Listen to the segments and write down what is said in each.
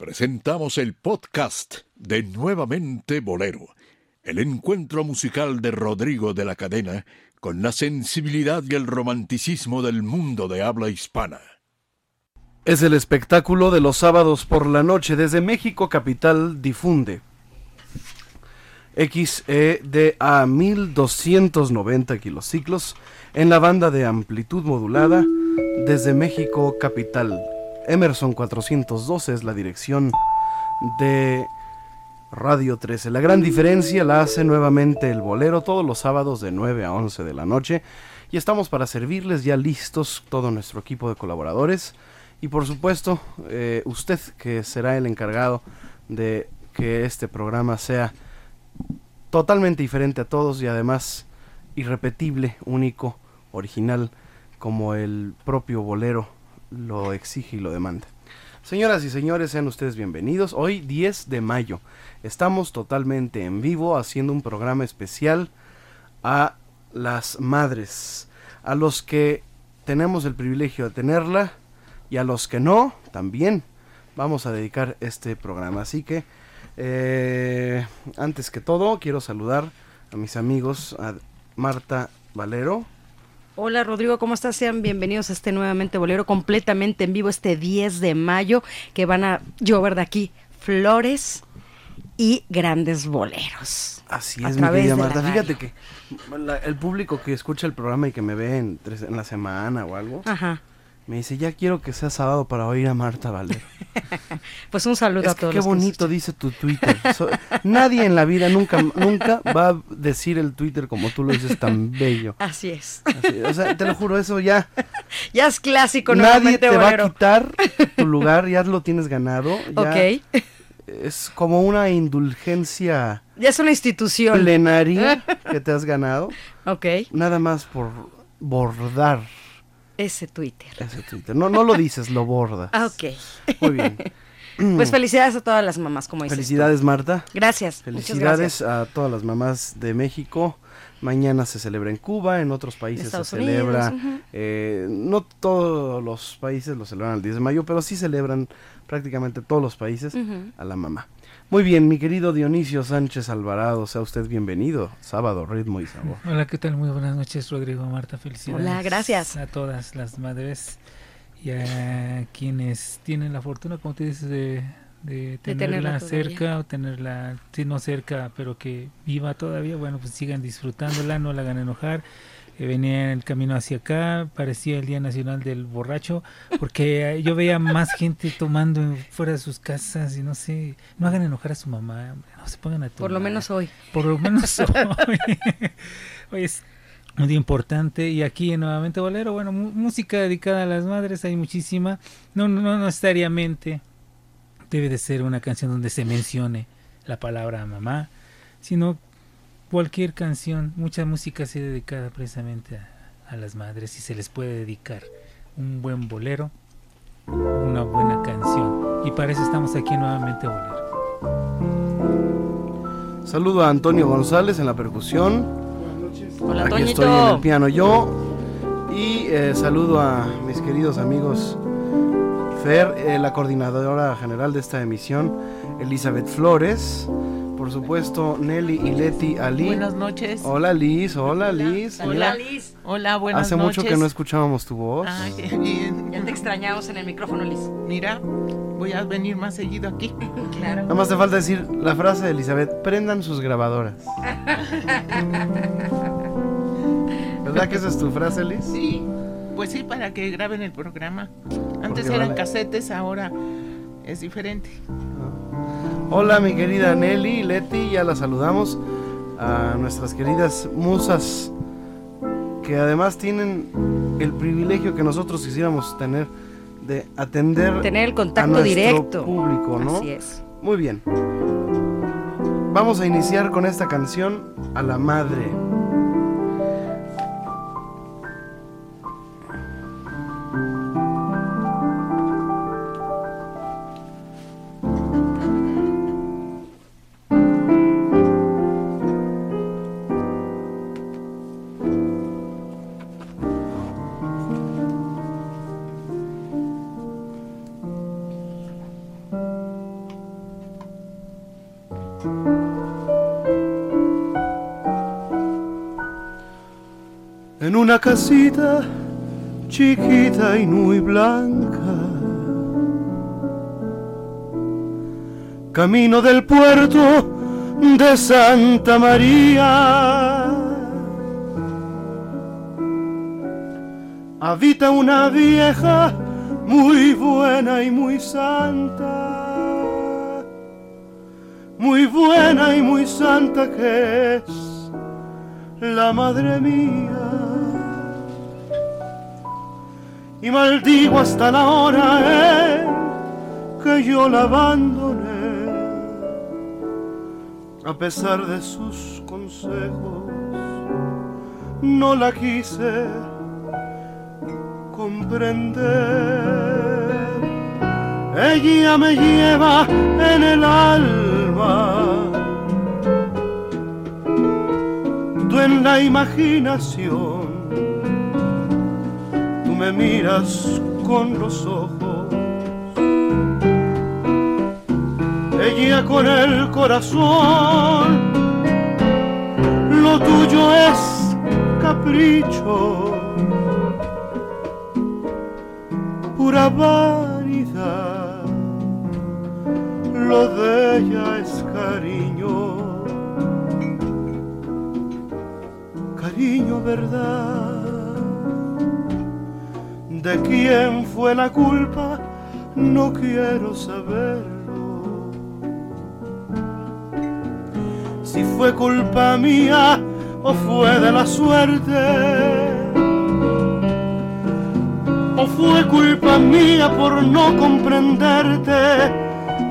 presentamos el podcast de Nuevamente Bolero, el encuentro musical de Rodrigo de la Cadena con la sensibilidad y el romanticismo del mundo de habla hispana. Es el espectáculo de los sábados por la noche desde México Capital difunde. XEDA 1290 kilociclos en la banda de amplitud modulada desde México Capital Emerson 412 es la dirección de Radio 13. La gran diferencia la hace nuevamente el bolero todos los sábados de 9 a 11 de la noche. Y estamos para servirles ya listos todo nuestro equipo de colaboradores. Y por supuesto, eh, usted que será el encargado de que este programa sea totalmente diferente a todos y además irrepetible, único, original, como el propio bolero lo exige y lo demanda. Señoras y señores, sean ustedes bienvenidos. Hoy 10 de mayo. Estamos totalmente en vivo haciendo un programa especial a las madres, a los que tenemos el privilegio de tenerla y a los que no, también vamos a dedicar este programa. Así que, eh, antes que todo, quiero saludar a mis amigos, a Marta Valero. Hola Rodrigo, ¿cómo estás? Sean bienvenidos a este nuevamente bolero completamente en vivo este 10 de mayo que van a llover de aquí flores y grandes boleros. Así es, mi querida Marta. Fíjate que el público que escucha el programa y que me ve en, en la semana o algo, Ajá. Me dice, ya quiero que sea sábado para oír a Marta Valero. pues un saludo a todos. Qué bonito dice tu Twitter. nadie en la vida nunca, nunca va a decir el Twitter como tú lo dices tan bello. Así es. o sea, te lo juro, eso ya. ya es clásico, Nadie te va a quitar tu lugar, ya lo tienes ganado. ok. Es como una indulgencia. Ya es una institución. Plenaria que te has ganado. Ok. Nada más por bordar ese Twitter. Ese Twitter. No, no lo dices, lo bordas. Ah, ok. Muy bien. Pues felicidades a todas las mamás, como dices. Felicidades, Marta. Gracias. Felicidades a todas las mamás de México. Mañana se celebra en Cuba, en otros países se celebra. Eh, no todos los países lo celebran el 10 de mayo, pero sí celebran prácticamente todos los países a la mamá. Muy bien, mi querido Dionisio Sánchez Alvarado, sea usted bienvenido. Sábado, ritmo y sabor. Hola, ¿qué tal? Muy buenas noches, Rodrigo, Marta, felicidades. Hola, gracias. A todas las madres y a quienes tienen la fortuna, como te dices, de, tenerla, cerca o tenerla, si no cerca, pero que viva todavía, bueno, pues sigan disfrutándola, no la hagan enojar venía en el camino hacia acá, parecía el Día Nacional del Borracho, porque yo veía más gente tomando fuera de sus casas y no sé, no hagan enojar a su mamá, no se pongan a tomar. Por lo menos hoy. Por lo menos hoy. hoy es un día importante y aquí nuevamente Bolero, bueno, música dedicada a las madres, hay muchísima, no, no, no necesariamente debe de ser una canción donde se mencione la palabra mamá, sino cualquier canción, mucha música se dedicada precisamente a, las madres y se les puede dedicar un buen bolero, una buena canción. Y para eso estamos aquí nuevamente Bolero. Saludo a Antonio González en la percusión. Hola, Aquí estoy en el piano yo. Y eh, saludo a mis queridos amigos Fer, eh, la coordinadora general de esta emisión, Elizabeth Flores por supuesto, Nelly y Leti Ali. Buenas noches. Hola Liz, hola Liz. Hola Liz. Hola, buenas Hace noches. mucho que no escuchábamos tu voz. Ay, bien. Ya te extrañamos en el micrófono, Liz. Mira, voy a venir más seguido aquí. claro. Nada más te falta decir la frase de Elizabeth, prendan sus grabadoras. ¿Verdad que esa es tu frase, Liz? Sí, pues sí, para que graben el programa. Antes eran casetes, ahora es diferente. Hola mi querida Nelly, Leti, ya la saludamos. A nuestras queridas musas que además tienen el privilegio que nosotros quisiéramos tener de atender tener el contacto a directo público, ¿no? Así es. Muy bien. Vamos a iniciar con esta canción a la madre. Una casita chiquita y muy blanca, camino del puerto de Santa María. Habita una vieja muy buena y muy santa, muy buena y muy santa que es la madre mía. Y maldigo hasta la hora en que yo la abandoné a pesar de sus consejos, no la quise comprender. Ella me lleva en el alma, tú en la imaginación, me miras con los ojos ella con el corazón. Lo tuyo es capricho, pura vanidad. Lo de ella es cariño, cariño verdad. ¿De quién fue la culpa? No quiero saber si fue culpa mía o fue de la suerte. O fue culpa mía por no comprenderte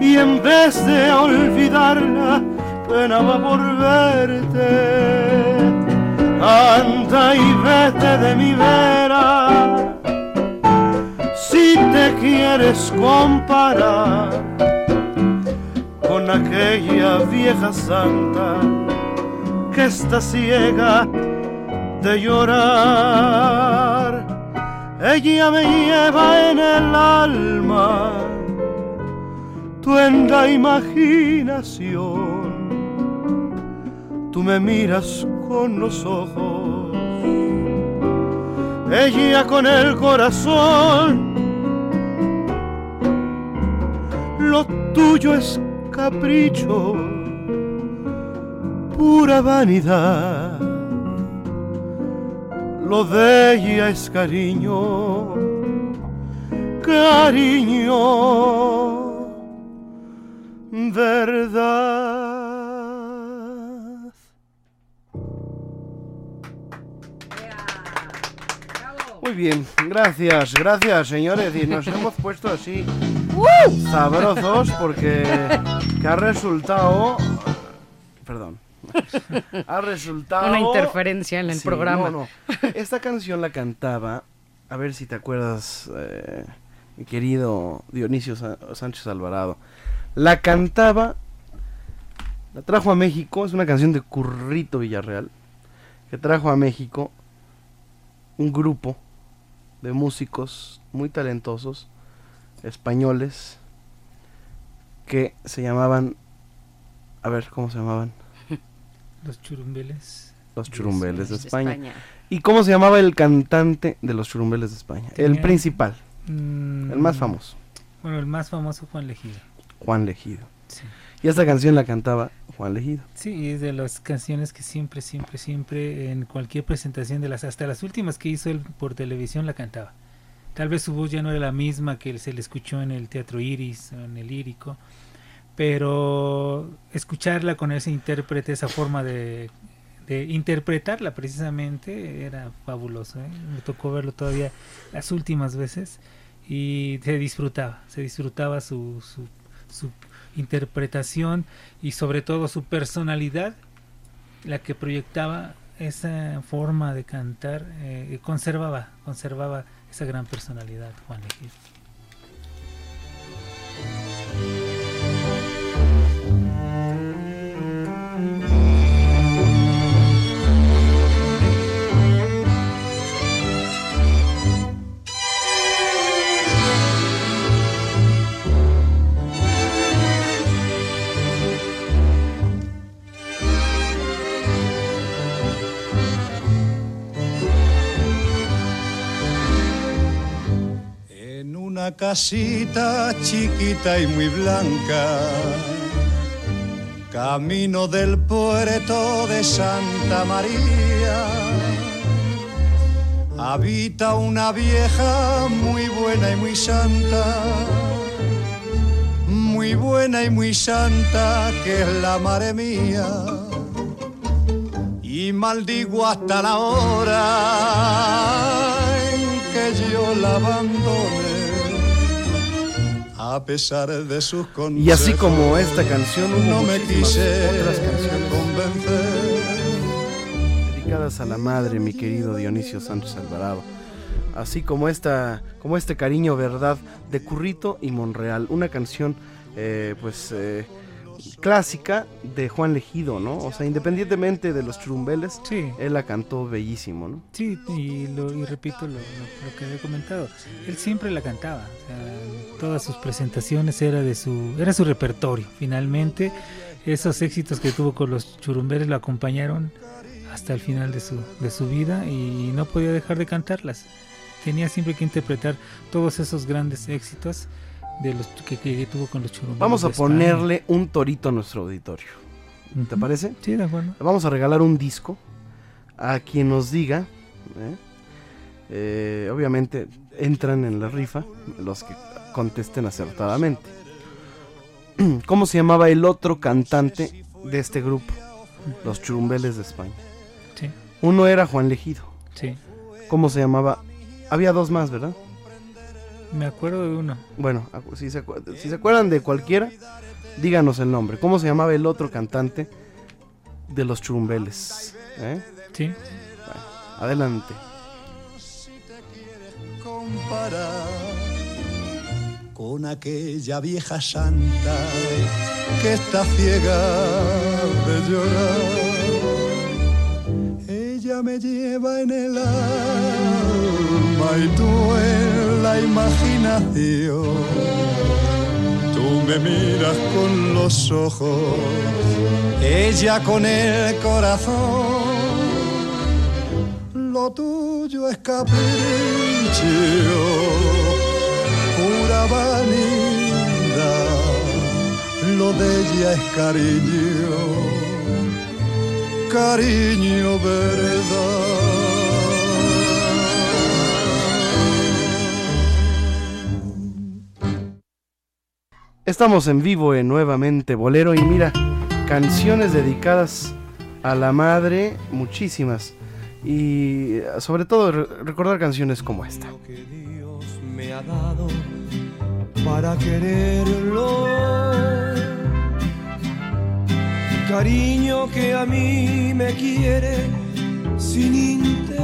y en vez de olvidarla penaba por verte. Anda y vete de mi vera te quieres comparar aquella vieja santa que está ciega de llorar. Ella me lleva en el alma, tú en la imaginación, tú me miras con los ojos, ella con el corazón. Lo tuyo es capricho, pura vanidad. Lo de ella es cariño, cariño, verdad. Muy bien, gracias, gracias señores. Y nos hemos puesto así sabrosos porque que ha resultado... Perdón. Ha resultado... Una interferencia en el programa. No, no. Esta canción la cantaba, a ver si te acuerdas, eh, mi querido Dionisio Sánchez Alvarado. La cantaba, la trajo a México, es una canción de Currito Villarreal, que trajo a México un grupo de músicos muy talentosos españoles que se llamaban a ver cómo se llamaban los churumbeles. Los churumbeles de, España. y cómo se llamaba el cantante de los churumbeles de España el principal. mm, el más famoso. Bueno el más famoso Juan Legido. Juan Legido. Y esta canción la cantaba Juan Legido. Sí, es de las canciones que siempre, siempre, siempre en cualquier presentación de las, hasta las últimas que hizo él por televisión la cantaba. Tal vez su voz ya no era la misma que se le escuchó en el Teatro Iris, en el lírico, pero escucharla con ese intérprete, esa forma de, interpretarla precisamente, era fabuloso. ¿eh? Me tocó verlo todavía las últimas veces y se disfrutaba, se disfrutaba su, su, su interpretación y sobre todo su personalidad, la que proyectaba esa forma de cantar, eh, conservaba, conservaba esa gran personalidad, Juan Legido. Casita chiquita y muy blanca. Camino del puerto de Santa María. Habita una vieja muy buena y muy santa. Muy buena y muy santa que es la madre mía. Y maldigo hasta la hora que yo la abandone a pesar de sus consejos. Y así como esta canción, hubo no me muchísimas quise otras canciones convencer. dedicadas a la madre, mi querido Dionisio Sánchez Alvarado. Así como esta, como este cariño, verdad, de Currito y Monreal, una canción, eh, pues eh, clásica de Juan Legido, ¿no? O sea, independientemente de los churumbeles, Sí, él la cantó bellísimo, ¿no? sí, y, lo, y repito lo, lo- lo que había comentado. Él siempre la cantaba. o sea, en todas sus presentaciones era de su, era su repertorio. Finalmente, esos éxitos que tuvo con los churumbeles lo acompañaron hasta el final de su, de su vida y no podía dejar de cantarlas. Tenía siempre que interpretar todos esos grandes éxitos de los que, que tuvo con los churumbeles. Vamos a España. ponerle un torito a nuestro auditorio. ¿Te parece? Sí, de acuerdo. Vamos a regalar un disco a quien nos diga. ¿eh? Eh, obviamente entran en la rifa los que contesten acertadamente. ¿Cómo se llamaba el otro cantante de este grupo? Los Churumbeles de España. Sí, Uno era Juan Legido. sí. ¿Cómo se llamaba? Había dos más, ¿verdad? Me acuerdo de uno. Bueno, si se, si se acuerdan de cualquiera, díganos el nombre. ¿Cómo se llamaba el otro cantante de los Churumbeles? ¿Eh? Sí. Adelante. comparar con aquella vieja santa que está ciega de llorar. Ella me lleva en el alma y tú en la imaginación. Tú me miras con los ojos, ella con el corazón. Lo tuyo es capricho, pura vanidad, lo de ella es cariño, cariño verdad. Estamos en vivo en Nuevamente Bolero y mira, canciones dedicadas a la madre, muchísimas. Y sobre todo re- recordar canciones como esta. que Dios me ha dado para quererlo. Cariño que a mí me quiere sin interés.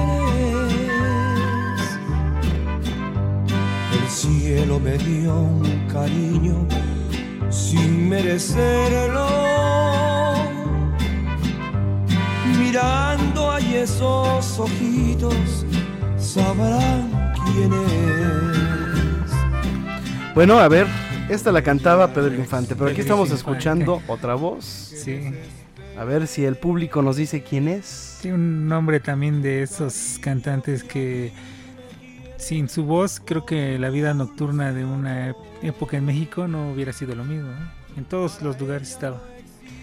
El cielo me dio un cariño sin merecerlo. Mirando ahí esos ojitos, sabrán quién es. Bueno, a ver, esta la cantaba Pedro Infante, pero aquí estamos escuchando otra voz. Sí. A ver si el público nos dice quién es. Sí, un nombre también de esos cantantes que sin su voz creo que la vida nocturna de una época en México no hubiera sido lo mismo. ¿eh? En todos los lugares estaba.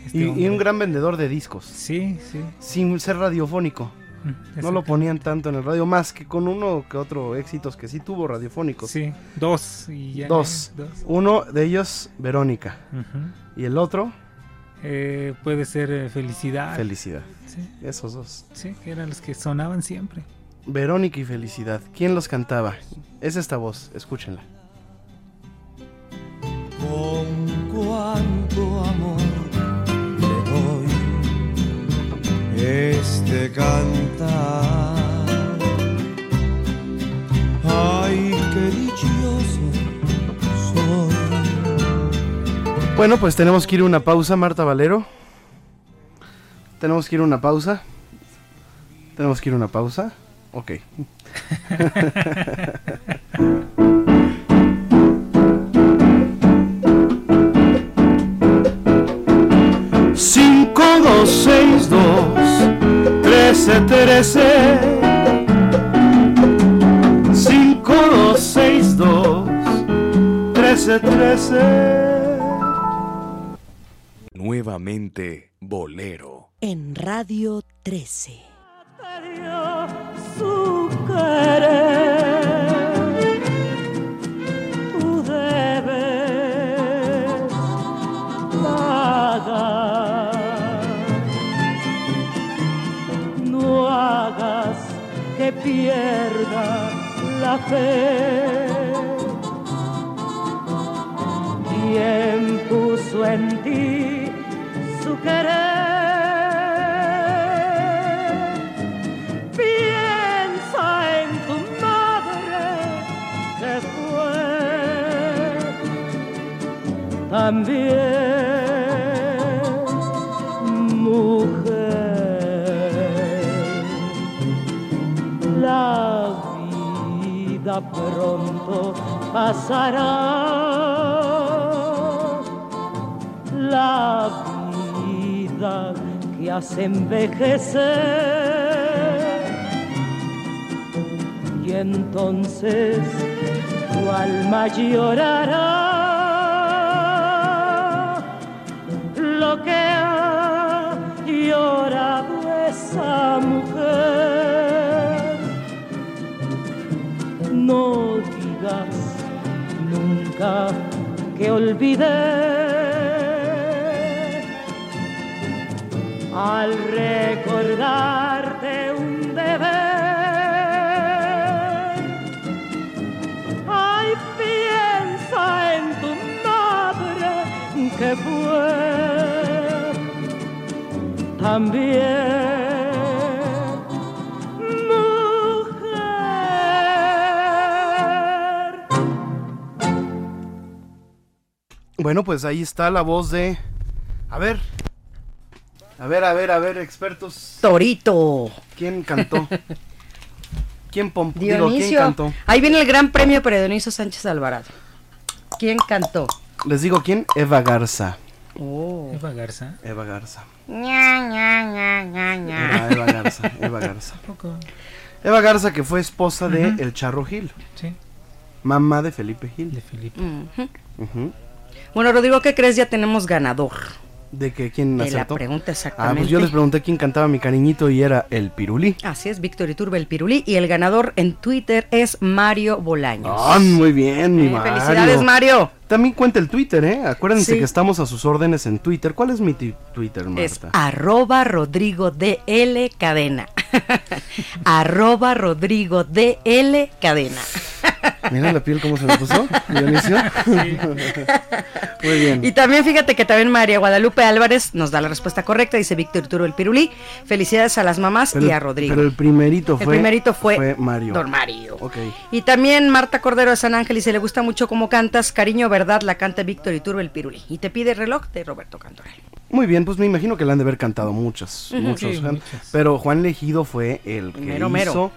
este Y, un gran vendedor de discos, Sí, sí. sin ser radiofónico. Mm, No lo ponían tanto en el radio, más que con uno que otro éxitos que sí tuvo radiofónicos. Sí, dos y ya. Dos. Dos. Uno de ellos, Verónica. Y el otro, Eh, puede ser eh, Felicidad. Felicidad. Sí, Esos dos. sí, eran los que sonaban siempre. Verónica y Felicidad. ¿Quién los cantaba? Es esta voz, escúchenla. Con cuánto amor este cantar. Ay, qué dichoso soy. Bueno, pues tenemos que ir a una pausa, Marta Valero. Tenemos que ir a una pausa. Tenemos que ir a una pausa. Ok. 562 1313 5262 1313 Nuevamente Bolero. En Radio 13 su querer. Hagas que pierda la fe. ¿Quién puso en ti su querer? Piensa en tu madre que fue también pasará. La vida que hace envejecer. Y entonces tu alma llorará nunca que olvidé. Al recordarte un deber, ay, piensa en tu madre que fue también Bueno, pues ahí está la voz de. A ver. A ver, a ver, a ver, expertos. Torito. ¿Quién cantó? ¿Quién, pom- digo, ¿quién cantó? Ahí viene el gran premio para Dionisio Sánchez Alvarado. ¿Quién cantó? Les digo quién. Eva Garza. Oh. Eva Garza. Eva Garza. Ña, ña, ña, ña, ña. Era Eva Garza. Eva Garza. Poco. Eva Garza, que fue esposa de. El Charro Gil. Sí, Mamá de Felipe de Gil. Felipe. Ujú. Ujú. Bueno, Rodrigo, ¿qué crees? Ya tenemos ganador ¿De que quién de la pregunta Ah, exactamente. pues yo les pregunté quién cantaba mi cariñito y era el Pirulí. Así es, Víctor Iturbe el Pirulí. Y el ganador en Twitter es Mario Bolaños. Ah, muy bien, mi Eh, Mario. felicidades, Mario. También cuenta el Twitter, ¿eh? Acuérdense Sí. que estamos a sus órdenes en Twitter. ¿Cuál es mi Twitter, Es Marta? arroba Rodrigo DL Cadena. arroba Rodrigo DL Cadena. Mira la piel cómo se me puso, Dionisio. Muy bien. Y también fíjate que también María Guadalupe Álvarez nos da la respuesta correcta, dice Víctor Turo el Pirulí. Felicidades a las mamás Pero- y a Rodrigo. Pero el primerito El fue, primerito fue, Mario. Don Mario. Ok. Y también Marta Cordero de San Ángel dice, le gusta mucho cómo cantas, cariño, verdad, la canta Víctor Iturbe el Pirulí. Y te pide reloj de Roberto Cantoral. Muy bien, pues me imagino que le han de haber cantado muchas, muchos. Sí, ¿eh? muchas. Pero Juan Legido fue el que Mero, hizo mero.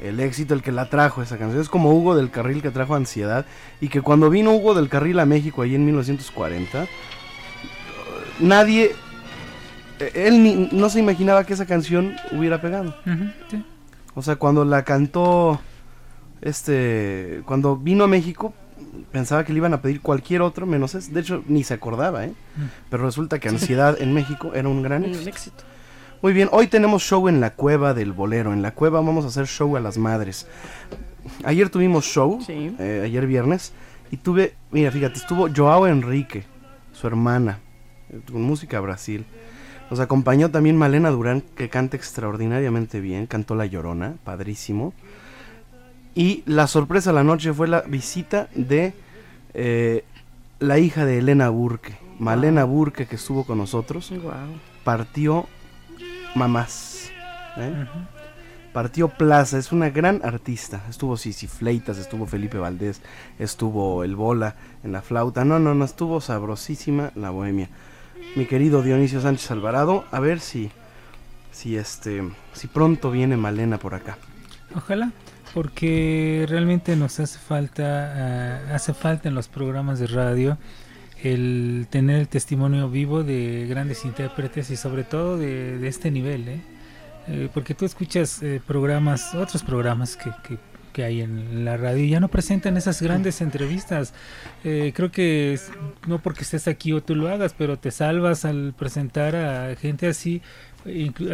El éxito, el que la trajo esa canción. Es como Hugo del Carril que trajo Ansiedad. Y que cuando vino Hugo del Carril a México ahí en 1940, nadie... eh, Él ni- no se imaginaba que esa canción hubiera pegado. Sí. O sea, cuando la cantó, este, cuando vino a México, pensaba que le iban a pedir cualquier otro menos ese. De hecho, ni se acordaba, ¿eh? Pero resulta que Ansiedad en México era un gran éxito. éxito. Muy bien, hoy tenemos show en la cueva del bolero. En la cueva vamos a hacer show a las madres. Ayer tuvimos show, Sí. eh, ayer viernes, y tuve, mira, fíjate, estuvo Joao Enrique, su hermana, eh, con música Brasil. Nos acompañó también Malena Durán, que canta extraordinariamente bien, cantó La Llorona, padrísimo. Y la sorpresa de la noche fue la visita de eh, la hija de Elena Burke, Malena Burke, que estuvo con nosotros partió mamás. ¿eh? Partió Plaza, es una gran artista. Estuvo Fleitas, estuvo Felipe Valdés, estuvo El Bola en la flauta. No, no, no, estuvo sabrosísima la bohemia. Mi querido Dionisio Sánchez Alvarado, a ver si, si este, si pronto viene Malena por acá. Ojalá, porque realmente nos hace falta, ah, hace falta en los programas de radio el tener el testimonio vivo de grandes intérpretes y sobre todo de, de este nivel, ¿eh? Eh, porque tú escuchas eh, programas, otros programas que, que que hay en la radio y ya no presentan esas grandes entrevistas. Eh, creo que es- no porque estés aquí o tú lo hagas, pero te salvas al presentar a gente así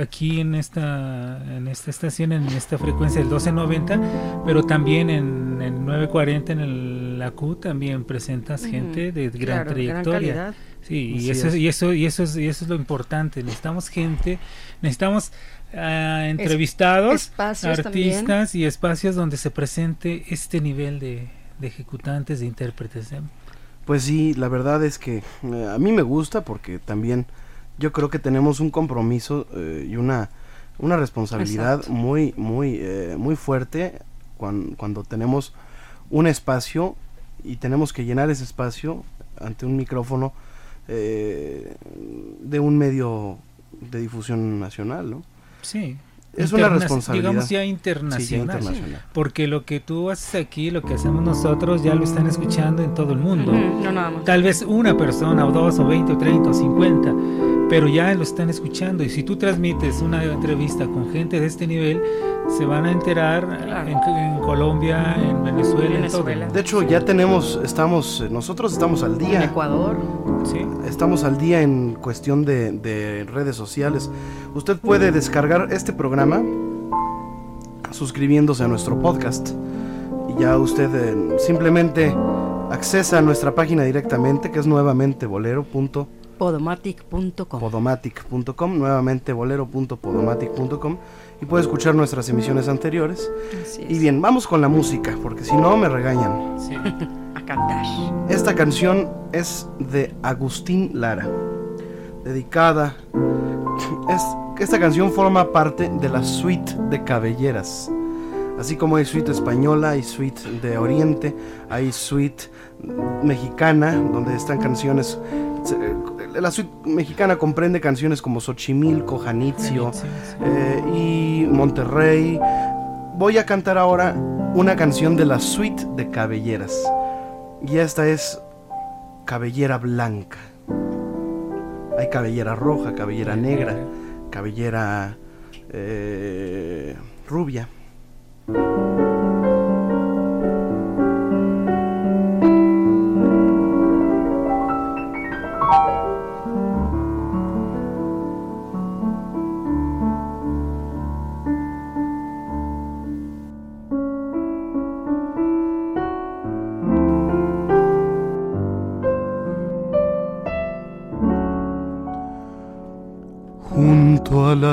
aquí en esta en esta estación en esta frecuencia del 1290 pero también en el 940 en el, la Q también presentas gente de gran claro, gran trayectoria calidad. sí y eso, es. y eso y eso es y eso es lo importante necesitamos gente necesitamos ah, entrevistados también. artistas y espacios donde se presente este nivel de, de ejecutantes de intérpretes ¿eh? Pues sí, la verdad es que eh, a mí me gusta porque también yo creo que tenemos un compromiso eh, y una, una responsabilidad Exacto. muy, muy, eh, muy fuerte cuan- cuando tenemos un espacio y tenemos que llenar ese espacio ante un micrófono eh, de un medio de difusión nacional, ¿no? sí Es una responsabilidad. digamos ya Sí, ya internacional internacional. porque lo que tú haces aquí lo que hacemos nosotros ya lo están escuchando en todo el mundo No nada más. Tal vez una persona o dos o 20 o 30 o 50, pero ya lo están escuchando y si tú transmites una entrevista con gente de este nivel, se van a enterar Claro. en, en Colombia, en Venezuela, en todo. Venezuela. De hecho, ya tenemos, estamos, eh, nosotros estamos al En día. Ecuador. Sí. Estamos al día en cuestión de, de redes sociales. Usted puede descargar este programa suscribiéndose a nuestro podcast. Y ya usted eh, simplemente accesa a nuestra página directamente, que es nuevamente bolero.podomatic.com. Podomatic.com. Nuevamente bolero.podomatic.com. Y puede escuchar nuestras emisiones anteriores. Así Y bien, vamos con la música, porque si no me regañan. sí. A cantar. Esta canción es de Agustín Lara, dedicada. Es, esta canción forma parte de la suite de cabelleras. Así como hay suite española, hay suite de Oriente, hay suite mexicana, donde están canciones. La suite mexicana comprende canciones como Xochimilco, Janitzio eh, y Monterrey. Voy a cantar ahora una canción de la suite de cabelleras. Y esta es cabellera blanca. Hay cabellera roja, cabellera negra, cabellera eh, rubia.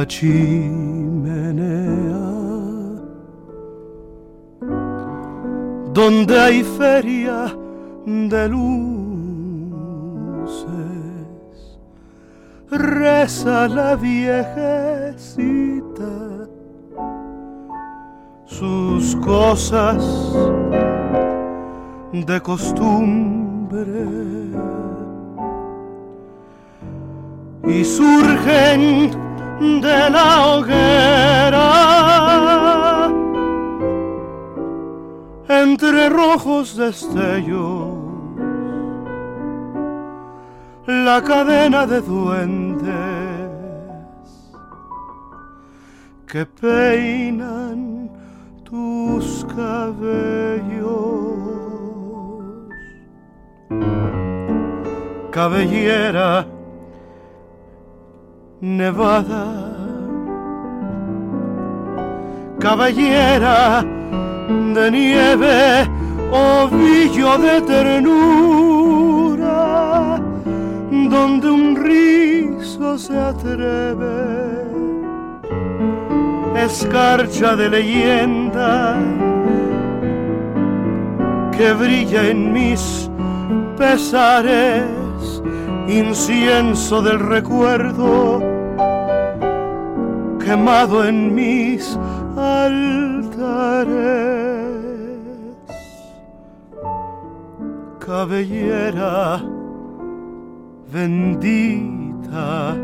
Chimenea, donde hay feria de luces, reza la viejecita sus cosas de costumbre y surgen de la hoguera. Entre rojos destellos la cadena de duendes que peinan tus cabellos. Cabellera nevada, caballera de nieve, ovillo de ternura, donde un rizo se atreve, escarcha de leyenda que brilla en mis pesares, incienso del recuerdo quemado en mis altares. Cabellera bendita,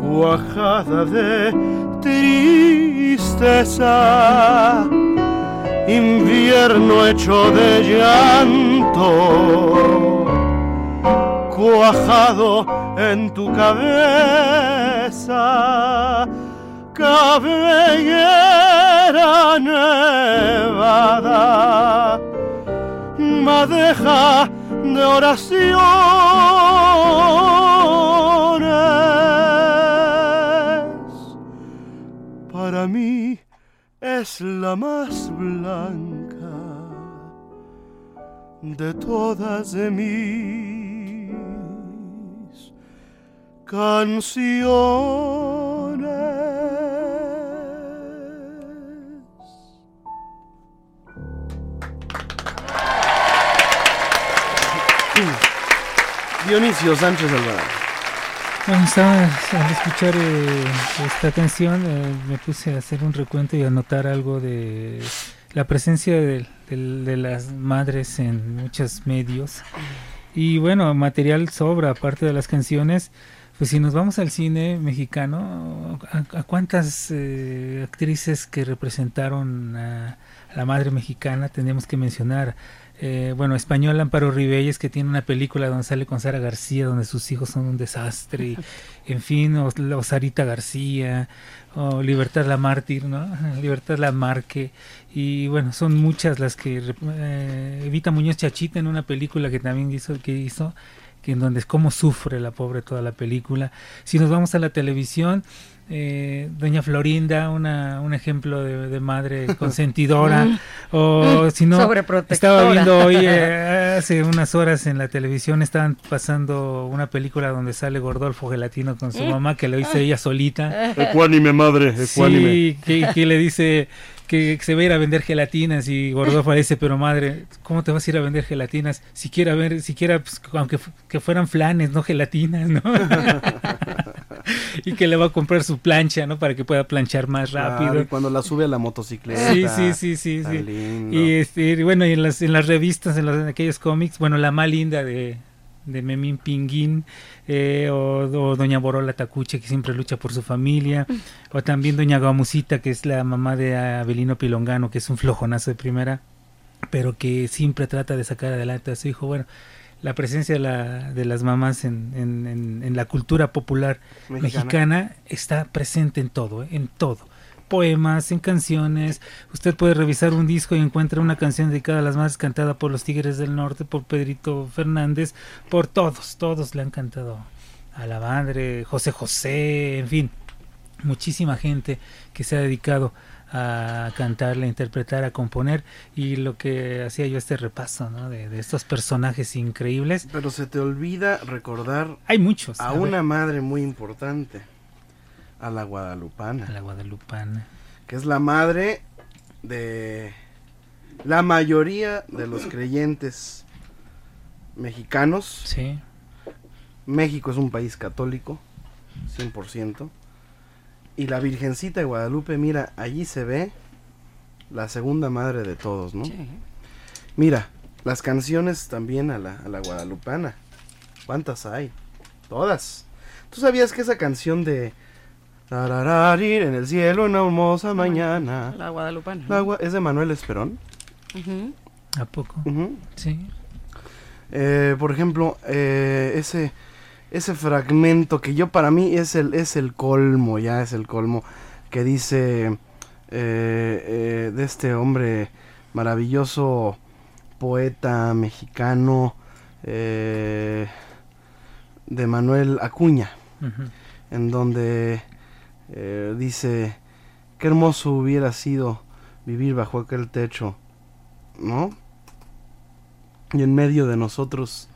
cuajada de tristeza, invierno hecho de llanto, cuajado en tu cabeza cabellera nevada, madeja de oraciones. Para mí es la más blanca de todas mis canciones. Dionisio Sánchez Alvarado. Bueno, estaba al escuchar eh, esta canción, eh, me puse a hacer un recuento y a notar algo de la presencia de, de- de las madres en muchos medios. Y bueno, material sobra, aparte de las canciones. Pues si nos vamos al cine mexicano, ¿a, a cuántas eh, actrices que representaron a, a la madre mexicana tenemos que mencionar? Eh, bueno, español Amparo Ribelles, que tiene una película donde sale con Sara García, donde sus hijos son un desastre, y, en fin, o, o Sarita García, o Libertad la Mártir, ¿no? Libertad la Marque, y bueno, son muchas las que eh, Evita Muñoz Chachita en una película que también hizo, que hizo, que en donde es cómo sufre la pobre toda la película. Si nos vamos a la televisión, eh, Doña Florinda, una, un ejemplo de, de madre consentidora, Mm. o si no, estaba viendo hoy, eh, hace unas horas en la televisión, estaban pasando una película donde sale Gordolfo Gelatino con su Mm. mamá, que lo hizo ella solita. Ecuánime, madre, ecuánime. Sí, que, que le dice que se va a ir a vender gelatinas y Gordolfo le dice, pero madre, ¿cómo te vas a ir a vender gelatinas? Siquiera ver, siquiera pues, aunque que fueran flanes, no gelatinas, ¿no? y que le va a comprar su plancha, ¿no? Para que pueda planchar más rápido. Claro, y cuando la sube a la motocicleta. Sí, sí, sí, sí, sí. lindo. Y este, y bueno, y en las, en las revistas, en, los- en aquellos cómics, bueno, la más linda de, de Memín Pinguín, eh, o, o Doña Borola Tacuche, que siempre lucha por su familia, o también Doña Gamusita, que es la mamá de Abelino Pilongano, que es un flojonazo de primera, pero que siempre trata de sacar adelante a su hijo. Bueno, la presencia de, la, de las mamás en, en- en- en la cultura popular Mexicana. mexicana está presente en todo, ¿eh? en todo. Poemas, en canciones. Usted puede revisar un disco y encuentra una canción dedicada a las madres cantada por los Tigres del Norte, por Pedrito Fernández, por todos, todos le han cantado a la madre, José José, en fin, muchísima gente que se ha dedicado a cantarle, a interpretar, a componer y lo que hacía yo este repaso ¿no? de, de estos personajes increíbles. Pero se te olvida recordar Hay muchos. a una madre muy importante, a la guadalupana, a la guadalupana. que es la madre de la mayoría de los creyentes mexicanos. Sí. México es un país católico, 100%. Y la Virgencita de Guadalupe, mira, allí se ve la segunda madre de todos, ¿no? Sí. Mira, las canciones también a la, a la guadalupana. ¿Cuántas hay? Todas. ¿Tú sabías que esa canción de... Tarararir en el cielo una hermosa mañana... La guadalupana. la gua- es de Manuel Esperón? ¿A poco? Sí. Eh, por ejemplo, eh, ese ese fragmento que yo para mí es el es el colmo, ya es el colmo que dice eh, eh, de este hombre maravilloso poeta mexicano eh, de Manuel Acuña, en donde eh, dice qué hermoso hubiera sido vivir bajo aquel techo, ¿no? Y en medio de nosotros,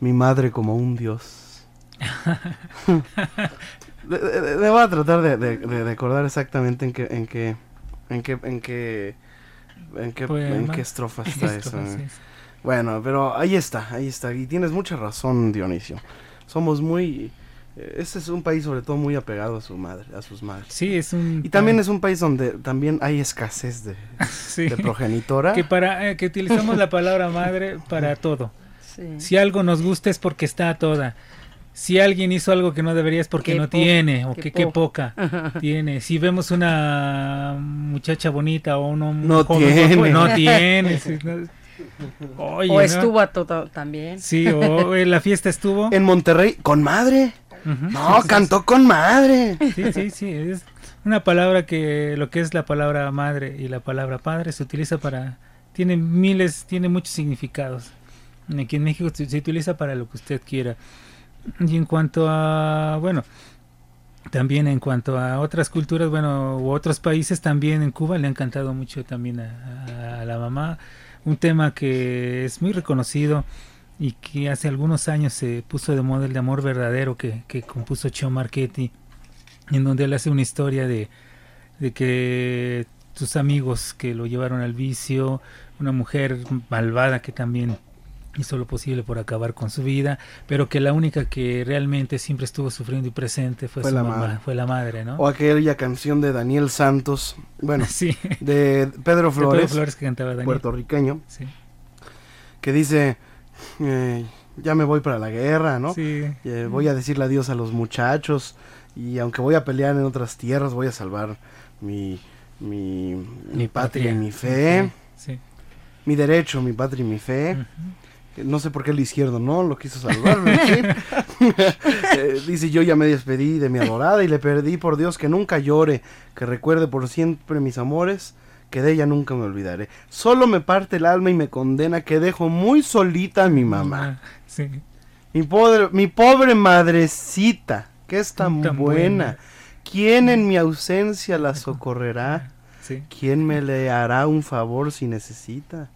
mi madre como un dios. Le, le- le voy a tratar de, de- acordar exactamente en qué, en qué, en qué, en qué, en qué, en qué estrofa está eso. eh. Bueno, pero ahí está, ahí está. Y tienes mucha razón, Dionisio. Somos muy... eh, Este es un país sobre todo muy apegado a su madre, a sus madres. Sí, es un... Y también es un país donde también hay escasez de, Sí. de progenitora. Que, para, eh, que utilizamos la palabra madre para todo. Sí. Si algo nos gusta es porque está a toda. Si alguien hizo algo que no debería es porque Qué no tiene, o qué que qué po- poca tiene. Si vemos una muchacha bonita o uno No joven tiene. guapo, no tiene. sí, no- Oye, o ¿no? estuvo a todo también. Sí, o en la fiesta estuvo. En Monterrey, con madre. No, cantó con madre. Sí, sí, sí, es una palabra que lo que es la palabra madre y la palabra padre se utiliza para tiene miles, tiene muchos significados. Aquí en México se, se utiliza para lo que usted quiera. Y en cuanto a, bueno, también en cuanto a otras culturas, bueno, u otros países, también en Cuba le han cantado mucho también a, a la mamá. Un tema que es muy reconocido y que hace algunos años se puso de moda el de amor verdadero que, que compuso Chio Marchetti, en donde él hace una historia de, de que sus amigos que lo llevaron al vicio, una mujer malvada que también hizo lo posible por acabar con su vida, pero que la única que realmente siempre estuvo sufriendo y presente fue, Fue su la mamá, madre. fue la madre, ¿no? O aquella canción de Daniel Santos, bueno, Sí. de Pedro De Flores, Pedro Flores que cantaba Daniel. puertorriqueño, Sí. que dice, eh, ya me voy para la guerra, ¿no? Sí. Eh, voy a decirle adiós a los muchachos y aunque voy a pelear en otras tierras, voy a salvar mi, mi, mi patria y mi fe, Sí. mi derecho, mi patria y mi fe. No sé por qué el izquierdo no lo quiso salvar. Eh, dice yo ya me despedí de mi adorada y le perdí por Dios que nunca llore, que recuerde por siempre mis amores, que de ella nunca me olvidaré. Solo me parte el alma y me condena que dejo muy solita a mi mamá. Sí. Mi pobre, mi pobre madrecita, que es tan, Tan buena. buena. ¿Quién en mi ausencia la socorrerá? Sí. ¿Quién me le hará un favor si necesita?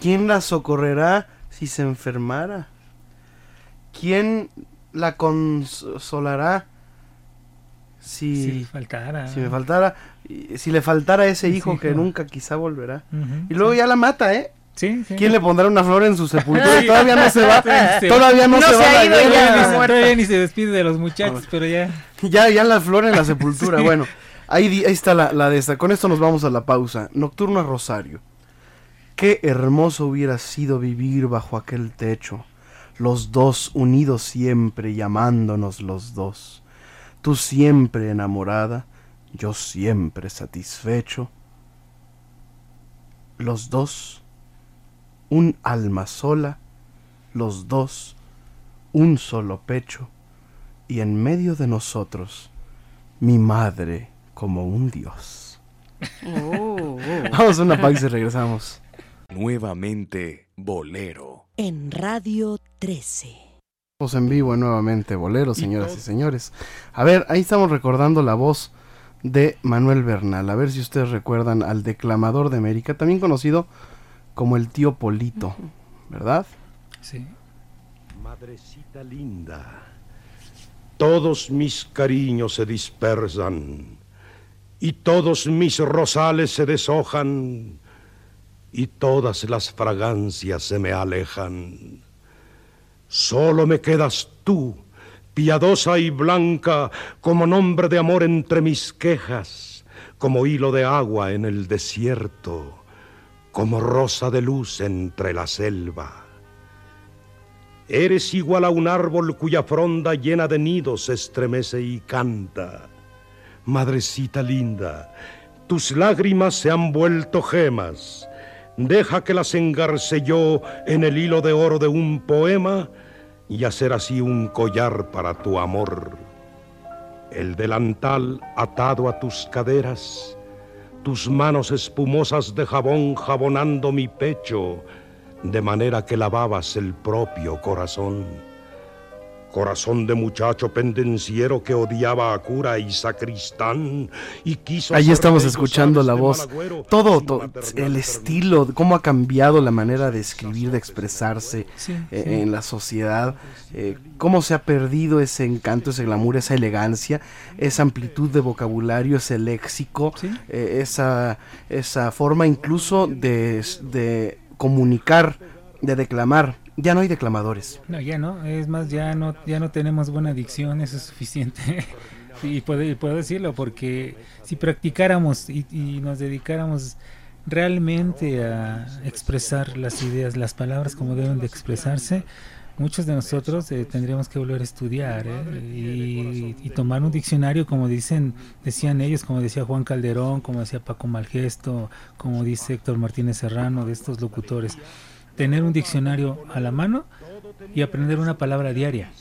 ¿Quién la socorrerá si se enfermara? ¿Quién la consolará si, Si faltara. si me faltara, si le faltara ese hijo que hijo. nunca quizá volverá? Y luego ya la mata, ¿eh? Sí, sí. ¿Quién le pondrá una flor en su sepultura? Sí. Todavía no se va. Sí. Todavía no, No se, se va ha ido ya. Todavía, ni, muerto. todavía ni se despide de los muchachos, pero ya. Ya, ya la flor en la sepultura. Sí. Bueno, ahí, ahí está la, la de esta. Con esto nos vamos a la pausa. Nocturno a Rosario. Qué hermoso hubiera sido vivir bajo aquel techo. Los dos unidos siempre y amándonos los dos. Tú siempre enamorada, yo siempre satisfecho. Los dos, un alma sola, los dos, un solo pecho y en medio de nosotros mi madre como un dios. Oh, oh. Vamos a una pausa y regresamos. Nuevamente Bolero. En Radio 13. Estamos en vivo nuevamente, bolero, señoras y señores. A ver, ahí estamos recordando la voz de Manuel Bernal. A ver si ustedes recuerdan al declamador de América, también conocido como el tío Polito, ¿verdad? Sí. Madrecita linda, todos mis cariños se dispersan y todos mis rosales se deshojan y todas las fragancias se me alejan. Solo me quedas tú, piadosa y blanca, como nombre de amor entre mis quejas, como hilo de agua en el desierto, como rosa de luz entre la selva. Eres igual a un árbol cuya fronda llena de nidos estremece y canta. Madrecita linda, tus lágrimas se han vuelto gemas. Deja que las engarce yo en el hilo de oro de un poema y hacer así un collar para tu amor. El delantal atado a tus caderas, tus manos espumosas de jabón jabonando mi pecho, de manera que lavabas el propio corazón. Corazón de muchacho pendenciero que odiaba a cura y sacristán y quiso... Ahí estamos escuchando la de voz. malagüero, Todo, sin to- maternal el estilo, cómo ha cambiado la manera de escribir, de expresarse Sí, eh, sí. en la sociedad, eh, cómo se ha perdido ese encanto, ese glamour, esa elegancia, esa amplitud de vocabulario, ese léxico, Sí. eh, esa, esa forma incluso de, de comunicar, de declamar. Ya no hay declamadores. No, ya no, es más, ya no, ya no tenemos buena dicción, eso es suficiente. y, puedo, decirlo, porque si practicáramos y, y nos dedicáramos realmente a expresar las ideas, las palabras como deben de expresarse, muchos de nosotros eh, tendríamos que volver a estudiar ¿eh? y, y tomar un diccionario como dicen, decían ellos, como decía Juan Calderón, como decía Paco Malgesto, como dice Héctor Martínez Serrano, de estos locutores tener un diccionario a la mano y aprender una palabra diaria,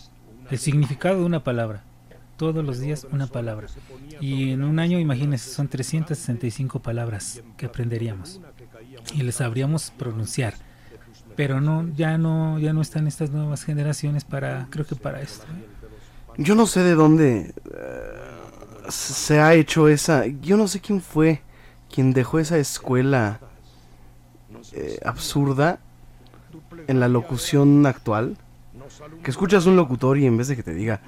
el significado de una palabra. todos los días una palabra. Y en un año, imagínense, son 365 palabras que aprenderíamos y les sabríamos pronunciar. Pero no, ya no, ya no están estas nuevas generaciones para, creo que para esto. ¿eh? Yo no sé de dónde eh, se ha hecho esa. Yo no sé quién fue quien dejó esa escuela eh, absurda en la locución actual. Que escuchas un locutor y en vez de que te diga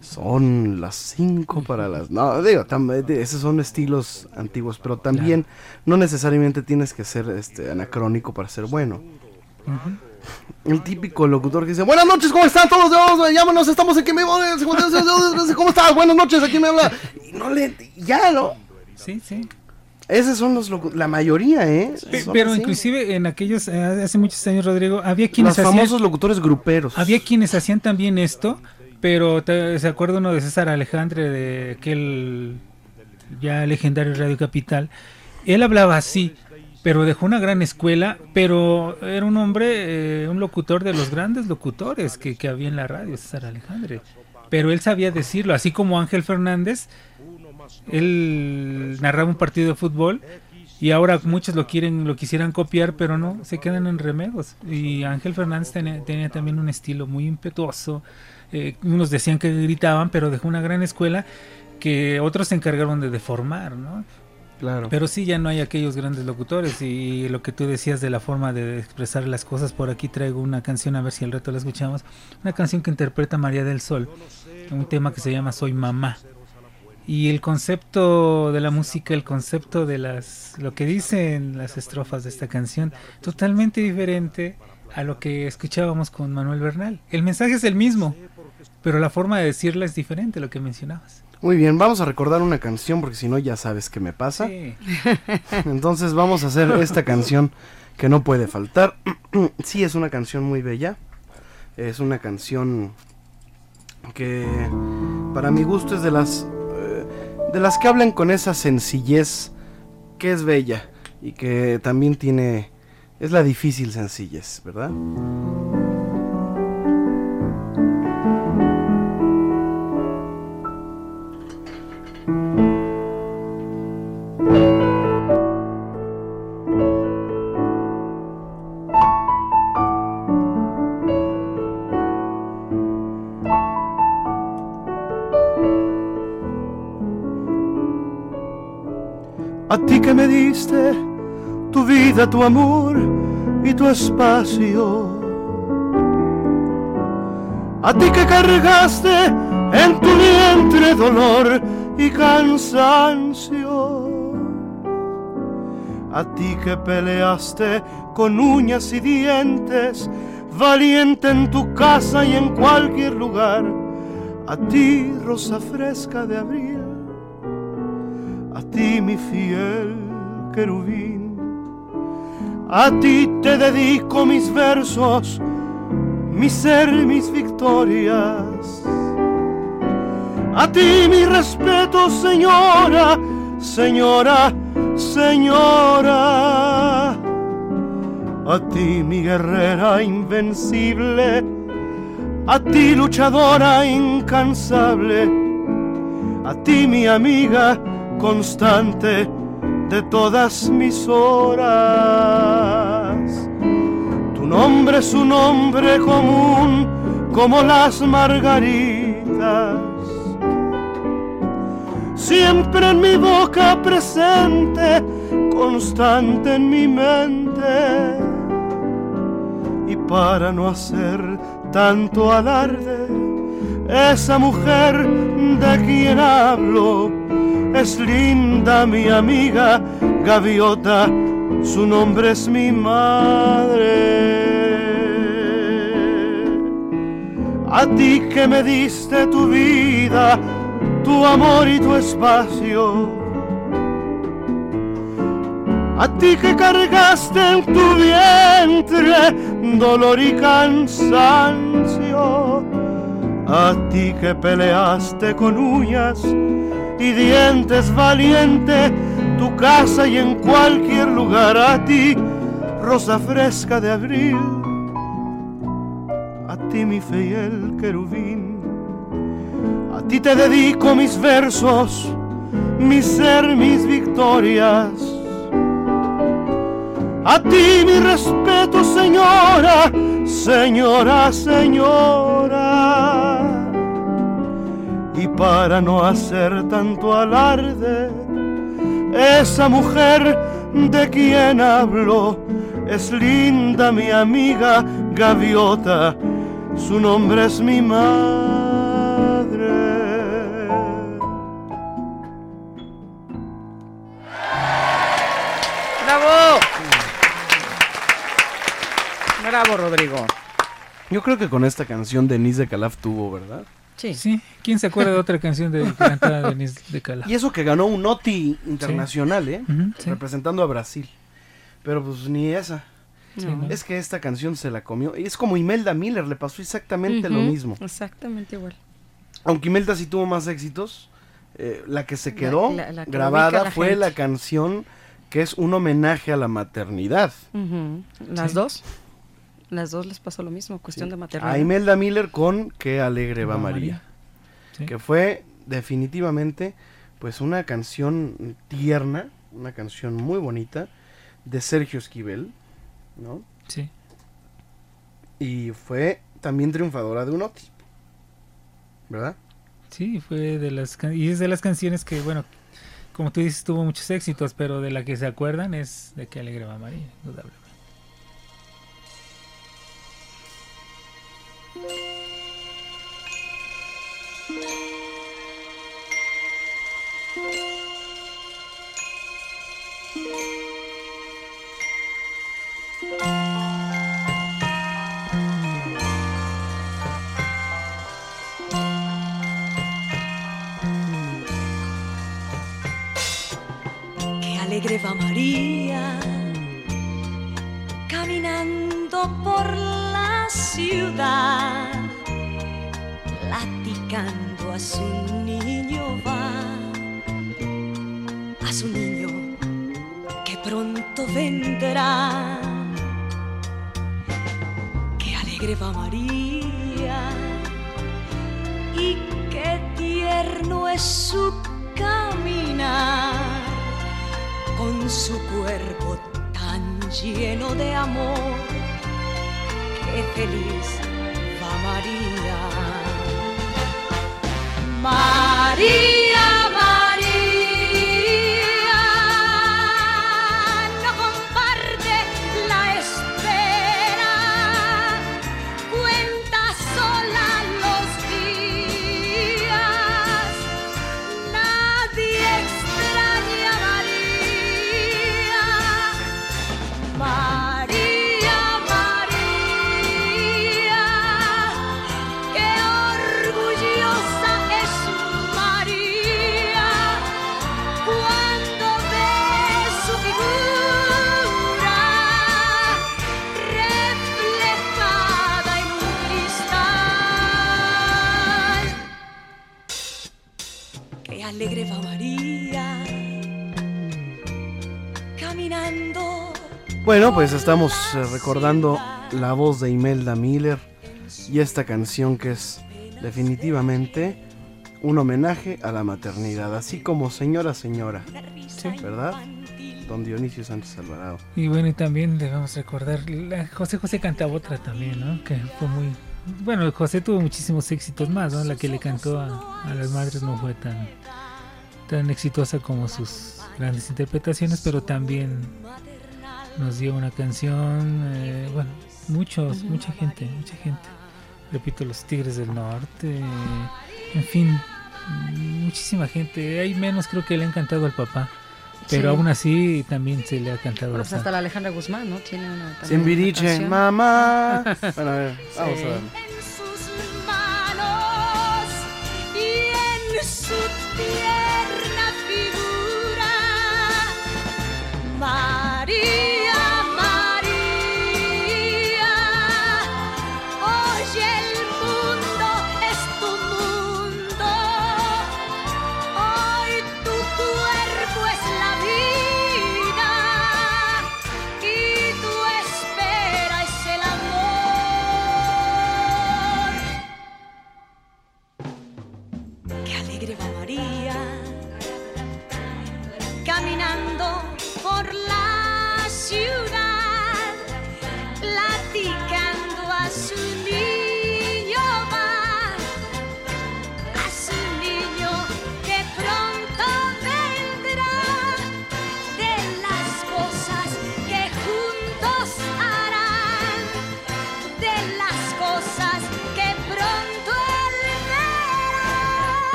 son las 5 para las... No, digo, tam- esos son estilos antiguos, pero también no necesariamente tienes que ser este, anacrónico para ser bueno. El típico locutor que dice, buenas noches, ¿cómo están todos? Llámanos, estamos aquí en vivo, ¿cómo estás? Buenas noches, aquí me habla. Y no le... Ya, ¿no? Sí, sí. Esos son los locu- la mayoría, ¿eh? Pe- Pero así. inclusive en aquellos, eh, hace muchos años, Rodrigo, había quienes Los hacían- famosos locutores gruperos. Había quienes hacían también esto, pero te- se acuerda uno de César Alejandre, de aquel ya legendario Radio Capital. Él hablaba así, pero dejó una gran escuela, pero era un hombre, eh, un locutor de los grandes locutores que, que había en la radio, César Alejandre. Pero él sabía decirlo, así como Ángel Fernández, él narraba un partido de fútbol y ahora muchos lo quieren lo quisieran copiar pero no se quedan en remegos. Y Ángel Fernández tenía, tenía también un estilo muy impetuoso. Eh, unos decían que gritaban pero dejó una gran escuela que otros se encargaron de deformar no Claro. pero sí ya no hay aquellos grandes locutores. Y lo que tú decías de la forma de expresar las cosas por aquí traigo una canción a ver si al rato la escuchamos. Una canción que interpreta María del Sol un tema que se llama Soy mamá y el concepto de la música, el concepto de las lo que dicen las estrofas de esta canción, totalmente diferente a lo que escuchábamos con Manuel Bernal. El mensaje es el mismo, pero la forma de decirla es diferente, lo que mencionabas. Muy bien, vamos a recordar una canción porque si no ya sabes qué me pasa. Sí. Entonces vamos a hacer esta canción que no puede faltar. sí, es una canción muy bella. Es una canción que para mi gusto es de las de las que hablan con esa sencillez que es bella y que también tiene es la difícil sencillez, ¿verdad? Me diste tu vida, tu amor y tu espacio. A ti que cargaste en tu vientre dolor y cansancio. A ti que peleaste con uñas y dientes, valiente en tu casa y en cualquier lugar. A ti, rosa fresca de abril a ti mi fiel querubín, a ti te dedico mis versos, mi ser, mis victorias. A ti mi respeto, señora, señora, señora. A ti mi guerrera invencible, a ti luchadora incansable, a ti mi amiga constante de todas mis horas. Tu nombre es un nombre común como las margaritas. Siempre en mi boca presente, constante en mi mente. Y para no hacer tanto alarde, esa mujer de quien hablo es linda mi amiga gaviota, su nombre es mi madre. A ti que me diste tu vida, tu amor y tu espacio. A ti que cargaste en tu vientre dolor y cansancio. A ti que peleaste con uñas y dientes valiente, tu casa y en cualquier lugar a ti, rosa fresca de abril, a ti mi fiel querubín, a A ti te dedico mis versos, mi ser, mis victorias. A ti mi respeto, señora, señora, señora. Para no hacer tanto alarde, esa mujer de quien hablo es linda mi amiga Gaviota, su nombre es mi madre. ¡Bravo! Bravo, Rodrigo. Yo creo que con esta canción Denise de Calaf tuvo, ¿verdad? Sí. Sí. ¿Quién se acuerda de otra canción de que cantaba Denise de Cala? Y eso que ganó un OTI internacional, ¿eh? Sí. Representando a Brasil. Pero pues ni esa. Sí, ¿no? Es que esta canción se la comió. Y es como Imelda Miller, le pasó exactamente lo mismo. Exactamente igual. Aunque Imelda sí tuvo más éxitos, eh, la que se quedó la- la que ubica grabada la fue gente. la canción que es un homenaje a la maternidad. Las Sí. dos. Las dos les pasó lo mismo, cuestión de maternidad. A Imelda Miller con Qué alegre va Va María. María. Sí. Que fue definitivamente pues una canción tierna, una canción muy bonita de Sergio Esquivel, ¿no? Sí. Y fue también triunfadora de un OTI. ¿Verdad? Sí, fue de las y es de las canciones que, bueno, como tú dices, tuvo muchos éxitos, pero de la que se acuerdan es de que alegre va María, indudablemente. you pues estamos eh, recordando la voz de Imelda Miller y esta canción que es definitivamente un homenaje a la maternidad, así como Señora Señora, Sí. ¿verdad? Don Dionisio Sánchez Alvarado. Y bueno, y también debemos recordar José José cantaba otra también, ¿no? Que fue muy... Bueno, José tuvo muchísimos éxitos más, ¿no? La que le cantó a, a las madres no fue tan, tan exitosa como sus grandes interpretaciones, pero también nos dio una canción, eh, bueno, muchos, mucha gente, mucha gente. Repito, los Tigres del Norte, en fin, muchísima gente. Hay menos creo que le han cantado al papá. Pero Sí. aún así también se le ha cantado Pues bastante. hasta la Alejandra Guzmán, ¿no? Tiene una. canción. mamá. Bueno, a ver, vamos Sí. a ver. en sus manos y en su tierna figura. María,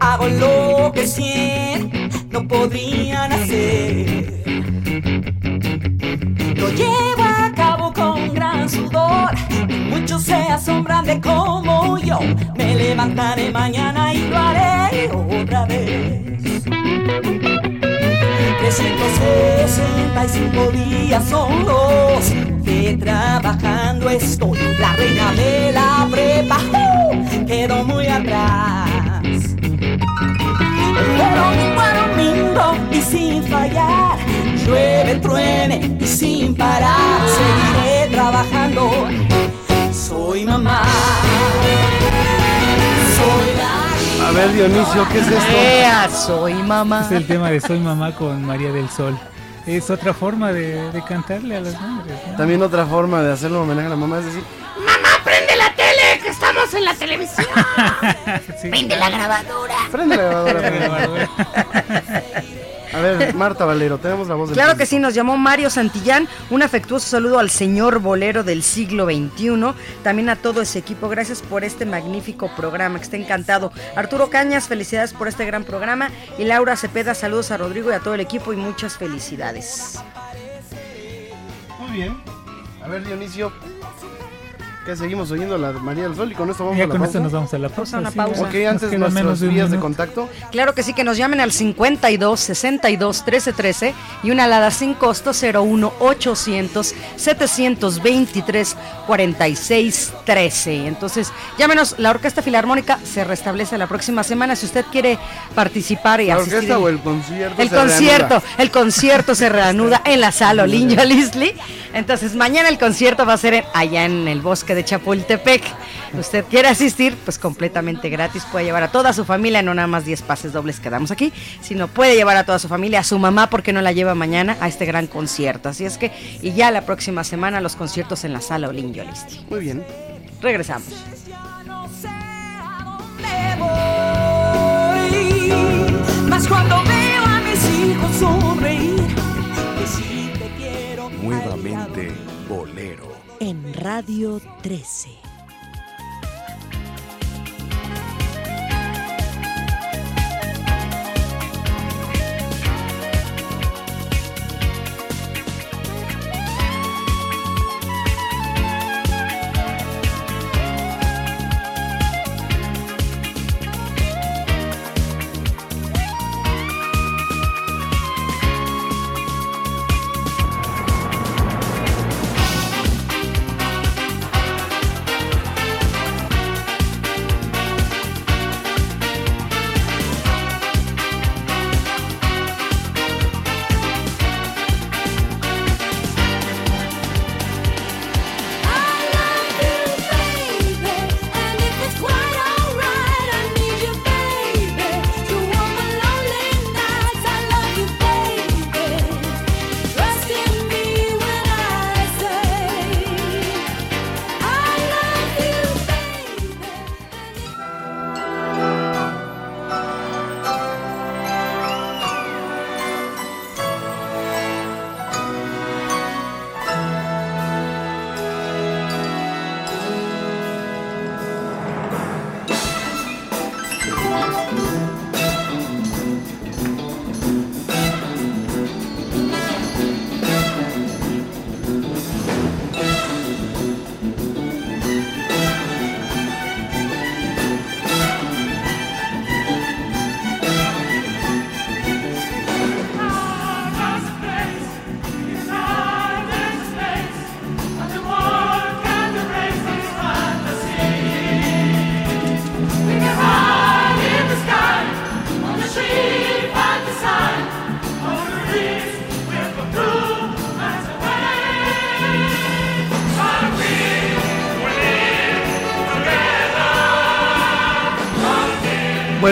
Hago lo que cien no podrían hacer. Lo llevo a cabo con gran sudor. Muchos se asombran de cómo yo me levantaré mañana y lo haré otra vez. 365 días son los que trabajando estoy. La reina de la prepa ¡uh! quedó muy atrás. De domingo a domingo y sin fallar, llueve, truene y sin parar, seguiré trabajando. Soy mamá. Soy la A ver, Dionisio, ¿qué es esto? Ea, soy mamá. Es el tema de Soy Mamá con María del Sol. Es otra forma de, de cantarle a las madres. ¿no? También otra forma de hacerle un homenaje a la mamá es decir, estamos en la televisión. Sí. Prende la grabadora. prende la grabadora. prende la grabadora". A ver, Marta Valero, tenemos la voz del Claro que sí, nos llamó Mario Santillán. Un afectuoso saludo al señor bolero del siglo XXI. También a todo ese equipo. Gracias por este magnífico programa, que está encantado. Arturo Cañas, felicidades por este gran programa. Y Laura Cepeda, saludos a Rodrigo y a todo el equipo y muchas felicidades. Muy bien. A ver, Dionisio. Que seguimos oyendo la María del Sol y con esto vamos Ya a la con pausa. esto nos vamos a la pausa. una sí, pausa. Ok, antes nuestras menos de un vías de contacto. Claro que sí, que nos llamen al 52 62 13 13 y una alada sin costo 01 800 723 46 13. Entonces, llámenos, la Orquesta Filarmónica se restablece la próxima semana. Si usted quiere participar y ¿La asistir. orquesta o el concierto? El se concierto, reanuda? el concierto se reanuda en la sala Olinjo Lisli. Entonces, mañana el concierto va a ser en- allá en el bosque de Chapultepec. Usted quiere asistir, pues completamente gratis. Puede llevar a toda su familia, no nada más 10 pases dobles que damos aquí, sino puede llevar a toda su familia, a su mamá, porque no la lleva mañana a este gran concierto. Así es que, y ya la próxima semana los conciertos en la sala Lisli. Muy bien. Regresamos. Más cuando veo a mis hijos sonreír, En Radio 13.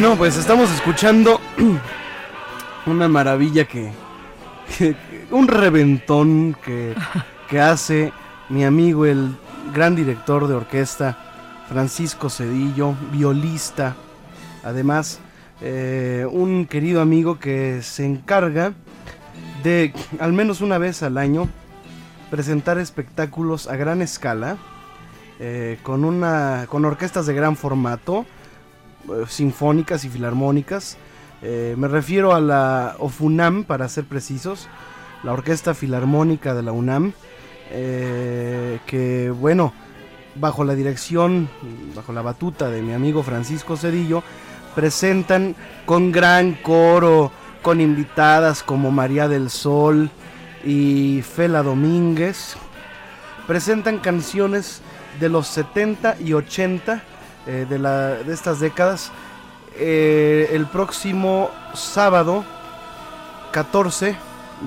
Bueno, pues estamos escuchando una maravilla que, un reventón que, hace mi amigo el gran director de orquesta Francisco Cedillo, violista, además eh, un querido amigo que se encarga de al menos una vez al año presentar espectáculos a gran escala eh, con una con orquestas de gran formato sinfónicas y filarmónicas. Eh, me refiero a la OFUNAM, para ser precisos, la Orquesta Filarmónica de la UNAM, eh, que bueno, bajo la dirección, bajo la batuta de mi amigo Francisco Cedillo, presentan con gran coro, con invitadas como María del Sol y Fela Domínguez, presentan canciones de los 70 y 80 eh, de, la, de estas décadas. Eh, el próximo sábado 14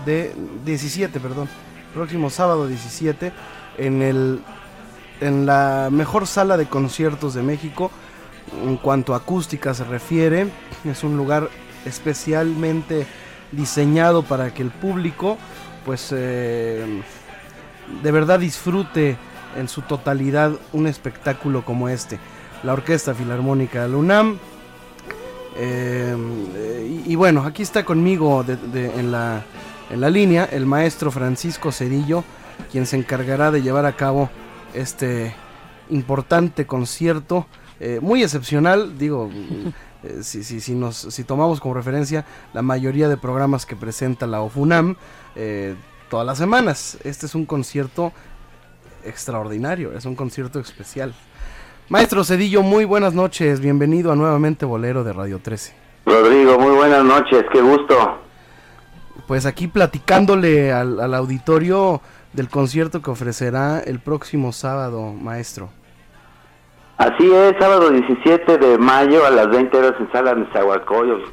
de 17, perdón, próximo sábado 17 en el en la mejor sala de conciertos de México en cuanto a acústica se refiere. Es un lugar especialmente diseñado para que el público pues eh, de verdad disfrute en su totalidad un espectáculo como este. La Orquesta Filarmónica de la UNAM. eh, y, bueno, aquí está conmigo en, la, en la línea el maestro Francisco Cedillo, quien se encargará de llevar a cabo este importante concierto, eh, muy excepcional, digo, eh, si, si, si, nos, si tomamos como referencia la mayoría de programas que presenta la OFUNAM todas las semanas. Este es un concierto extraordinario, es un concierto especial. Maestro Cedillo, muy buenas noches, bienvenido a nuevamente Bolero de Radio 13. Rodrigo, muy buenas noches, qué gusto. Pues aquí platicándole al, al auditorio del concierto que ofrecerá el próximo sábado, maestro. Así es, sábado 17 de mayo a las 20 horas en Sala de Zahualcoyos.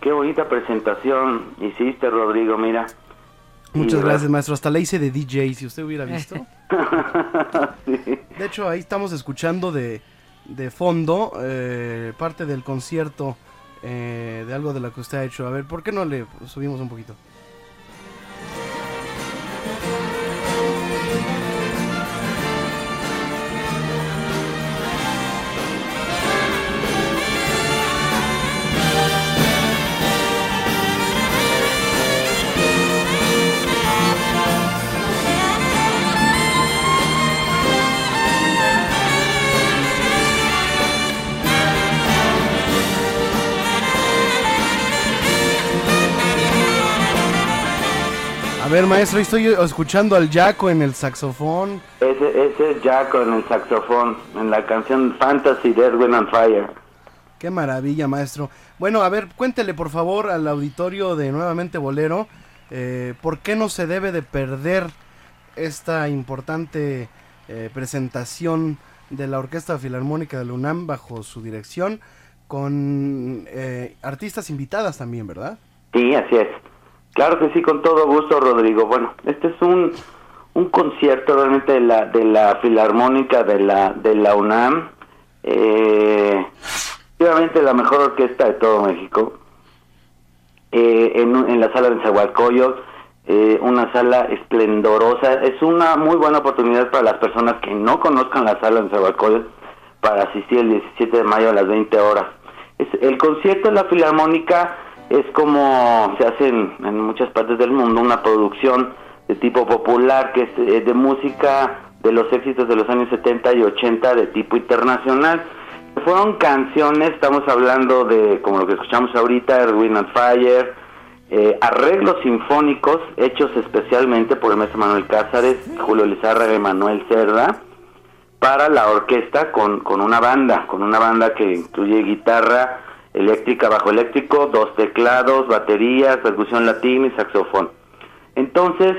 Qué bonita presentación hiciste, Rodrigo, mira. Muchas gracias, maestro. Hasta la hice de DJ, si usted hubiera visto. De hecho, ahí estamos escuchando de, de fondo eh, parte del concierto eh, de algo de lo que usted ha hecho. A ver, ¿por qué no le subimos un poquito? Ver, maestro, estoy escuchando al Jaco en el saxofón. Ese, ese es Jaco en el saxofón, en la canción Fantasy de Edwin and Fire. Qué maravilla, maestro. Bueno, a ver, cuéntele por favor al auditorio de Nuevamente Bolero, eh, ¿por qué no se debe de perder esta importante eh, presentación de la Orquesta Filarmónica de la UNAM bajo su dirección con eh, artistas invitadas también, ¿verdad? Sí, así es. Claro que sí, con todo gusto, Rodrigo. Bueno, este es un, un concierto realmente de la, de la Filarmónica de la, de la UNAM. Eh, obviamente la mejor orquesta de todo México. Eh, en, en la sala de Zahualcoyot, eh, una sala esplendorosa. Es una muy buena oportunidad para las personas que no conozcan la sala de Zahualcoyot para asistir el 17 de mayo a las 20 horas. Es, el concierto de la Filarmónica es como se hace en, muchas partes del mundo, una producción de tipo popular que es eh, de música de los éxitos de los años 70 y 80 de tipo internacional. Fueron canciones, estamos hablando de, como lo que escuchamos ahorita, Erwin and Fire, eh, arreglos sinfónicos hechos especialmente por el maestro Manuel Cázares, Julio Lizárraga y Manuel Cerda, para la orquesta con, con una banda, con una banda que incluye guitarra eléctrica, bajo eléctrico, dos teclados, baterías, percusión latina y saxofón. Entonces,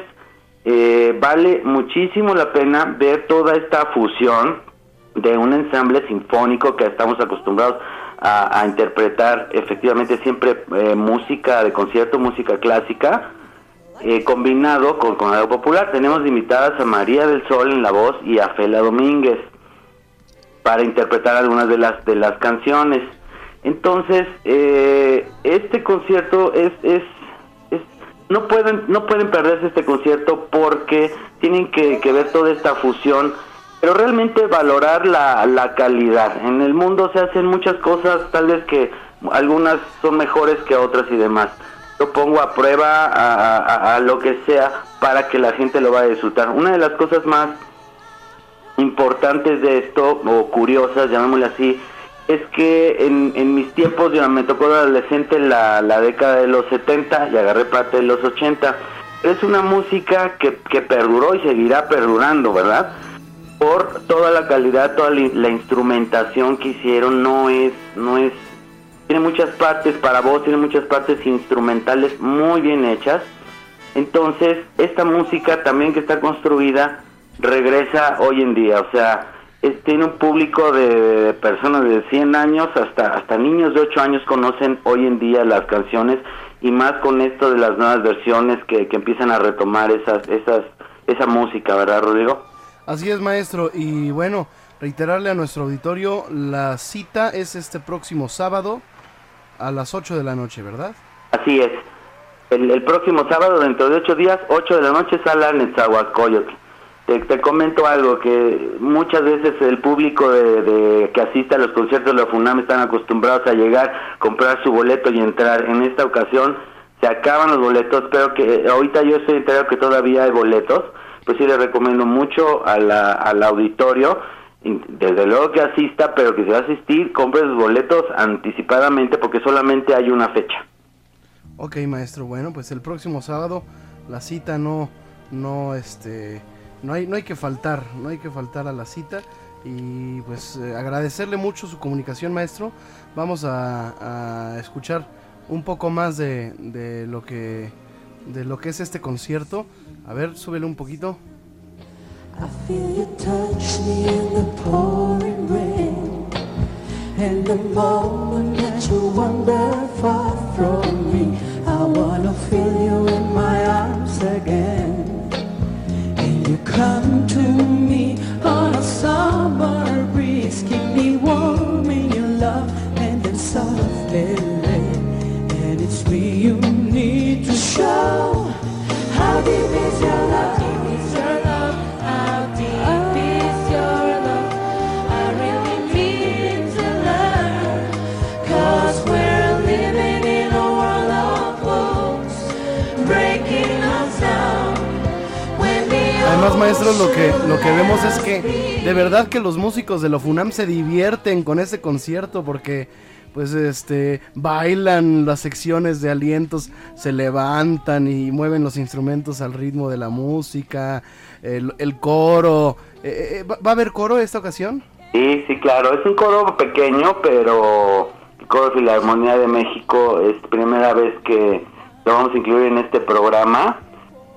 eh, vale muchísimo la pena ver toda esta fusión de un ensamble sinfónico que estamos acostumbrados a, a interpretar efectivamente siempre eh, música de concierto, música clásica, eh, combinado con, con algo popular. Tenemos invitadas a María del Sol en la voz y a Fela Domínguez para interpretar algunas de las de las canciones. Entonces, eh, este concierto es, es, no pueden, no pueden perderse este concierto porque tienen que, que ver toda esta fusión, pero realmente valorar la, la calidad. En el mundo se hacen muchas cosas, tal vez que algunas son mejores que otras y demás. Yo pongo a prueba a, a- a lo que sea para que la gente lo vaya a disfrutar. Una de las cosas más importantes de esto, o curiosas, llamémosle así, es que en, en mis tiempos, yo me tocó de adolescente la, la década de los 70 y agarré parte de los 80. Es una música que, que perduró y seguirá perdurando, ¿verdad? Por toda la calidad, toda la, la instrumentación que hicieron, no es, no es, tiene muchas partes para voz, tiene muchas partes instrumentales muy bien hechas. Entonces, esta música también que está construida regresa hoy en día, o sea, es- tiene un público de, personas de 100 años hasta hasta niños de 8 años conocen hoy en día las canciones y más con esto de las nuevas versiones que, que empiezan a retomar esas esas esa música, ¿verdad, Rodrigo? Así es, maestro. Y bueno, reiterarle a nuestro auditorio, la cita es este próximo sábado a las 8 de la noche, ¿verdad? Así es. El, el próximo sábado, dentro de ocho días, 8 de la noche, sala Netzahualcoyotl. Te, comento algo, que muchas veces el público de, que asiste a los conciertos de la FUNAM están acostumbrados a llegar, comprar su boleto y entrar. En esta ocasión se acaban los boletos, pero que ahorita yo estoy enterado que todavía hay boletos, pues sí les recomiendo mucho a la- al auditorio, desde luego que asista, pero que se va a asistir, compre sus boletos anticipadamente porque solamente hay una fecha. Ok, maestro. Bueno, pues el próximo sábado la cita no, no, este, no hay, no hay que faltar, no hay que faltar a la cita y pues eh, agradecerle mucho su comunicación, maestro. Vamos a, escuchar un poco más de, de lo que, de lo que es este concierto. A ver, súbele un poquito. I feel you feel you in my arms again. Come to me on a summer breeze, keep me warm in your love, and then softly rain. And it's me you need to show. How deep is your love? The Además, maestro, lo que, lo que vemos es que de verdad que los músicos de la FUNAM se divierten con este concierto porque pues este bailan las secciones de alientos, se levantan y mueven los instrumentos al ritmo de la música, el, el coro. Eh, eh, ¿va, va a haber coro esta ocasión? Sí, sí, claro. Es un coro pequeño, pero el coro Filarmonía de México es primera vez que lo vamos a incluir en este programa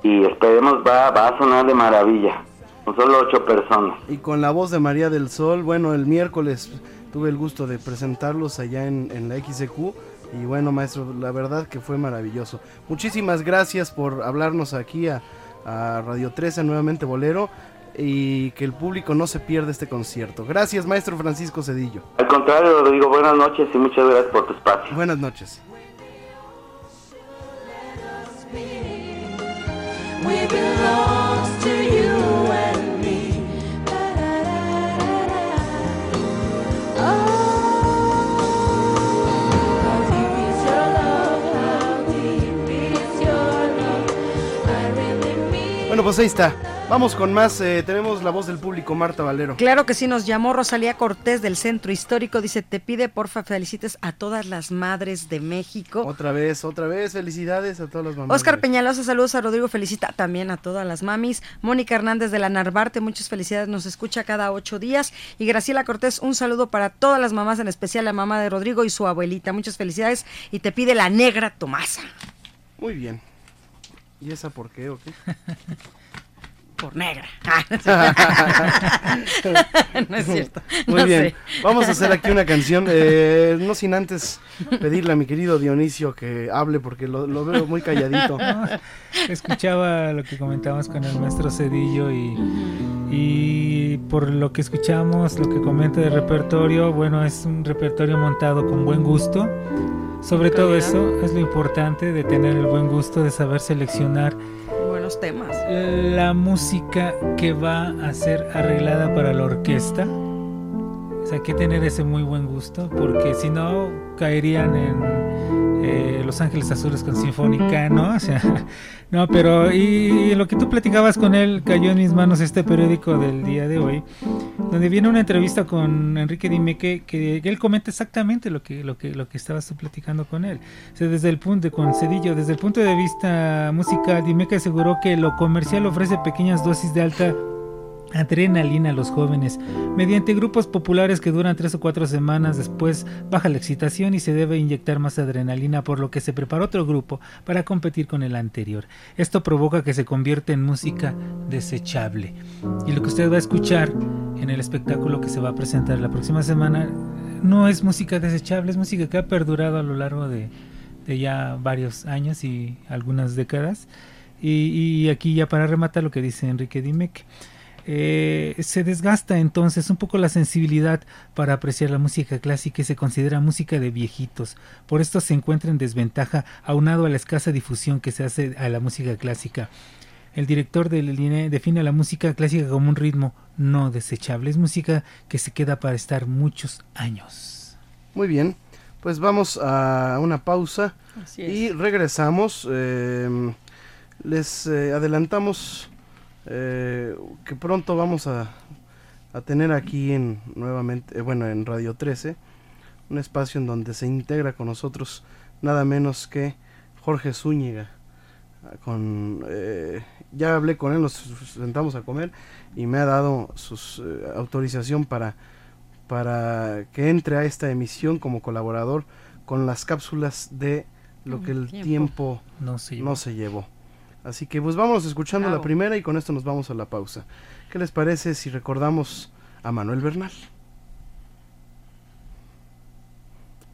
y esperemos va, va a sonar de maravilla. Con solo ocho personas. Y con la voz de María del Sol, bueno, el miércoles tuve el gusto de presentarlos allá en, en la XQ. Y bueno, maestro, la verdad que fue maravilloso. Muchísimas gracias por hablarnos aquí a, a Radio 13, nuevamente Bolero. Y que el público no se pierda este concierto. Gracias, maestro Francisco Cedillo. Al contrario, Rodrigo, buenas noches y muchas gracias por tu espacio. Buenas noches. Bueno, pues ahí está. Vamos con más. eh, tenemos la voz del público, Marta Valero. Claro que sí, nos llamó Rosalía Cortés del Centro Histórico. Dice, te pide porfa felicites a todas las madres de México. Otra vez, otra vez. Felicidades a todas las mamás. Oscar Peñalosa, saludos a Rodrigo, felicita también a todas las mamis. Mónica Hernández de la Narvarte, muchas felicidades, nos escucha cada ocho días. Y Graciela Cortés, un saludo para todas las mamás, en especial la mamá de Rodrigo y su abuelita. Muchas felicidades. Y te pide la negra Tomasa. Muy bien. ¿Y esa por qué o qué? Por negra. no es cierto. Muy no bien. sé. Vamos a hacer aquí una canción. eh, no sin antes pedirle a mi querido Dionisio que hable porque lo, lo veo muy calladito. No, escuchaba lo que comentábamos con el maestro Cedillo y, Y por lo que escuchamos, lo que comenta del repertorio, bueno, es un repertorio montado con buen gusto. Sobre todo eso es lo importante de tener el buen gusto de saber seleccionar temas. La música que va a ser arreglada para la orquesta. O sea, hay que tener ese muy buen gusto porque si no caerían en eh, Los Ángeles Azules con Sinfónica, ¿no? O sea, no, pero y, lo que tú platicabas con él cayó en mis manos este periódico del día de hoy, donde viene una entrevista con Enrique Dime que, que, él comenta exactamente lo que lo que lo que estabas tú platicando con él. O sea, desde el punto con Cedillo, desde el punto de vista musical, que aseguró que lo comercial ofrece pequeñas dosis de alta adrenalina a los jóvenes. Mediante grupos populares que duran tres o cuatro semanas después baja la excitación y se debe inyectar más adrenalina por lo que se prepara otro grupo para competir con el anterior. Esto provoca que se convierta en música desechable. Y lo que usted va a escuchar en el espectáculo que se va a presentar la próxima semana no es música desechable, es música que ha perdurado a lo largo de, ya varios años y algunas décadas. Y, aquí ya para rematar lo que dice Enrique Dimec. Eh, se desgasta entonces un poco la sensibilidad para apreciar la música clásica y se considera música de viejitos. Por esto se encuentra en desventaja aunado a la escasa difusión que se hace a la música clásica. El director del INE define a la música clásica como un ritmo no desechable. Es música que se queda para estar muchos años. Muy bien, pues vamos a una pausa y regresamos. Eh, les eh, adelantamos eh, que pronto vamos a, a tener aquí en nuevamente, eh, bueno, en Radio 13, un espacio en donde se integra con nosotros nada menos que Jorge Zúñiga. Con, eh, ya hablé con él, nos sentamos a comer y me ha dado su autorización para, para que entre a esta emisión como colaborador con las cápsulas de lo que el tiempo, no se llevó. Así que pues vamos escuchando la primera y con esto nos vamos a la pausa. ¿Qué les parece si recordamos a Manuel Bernal?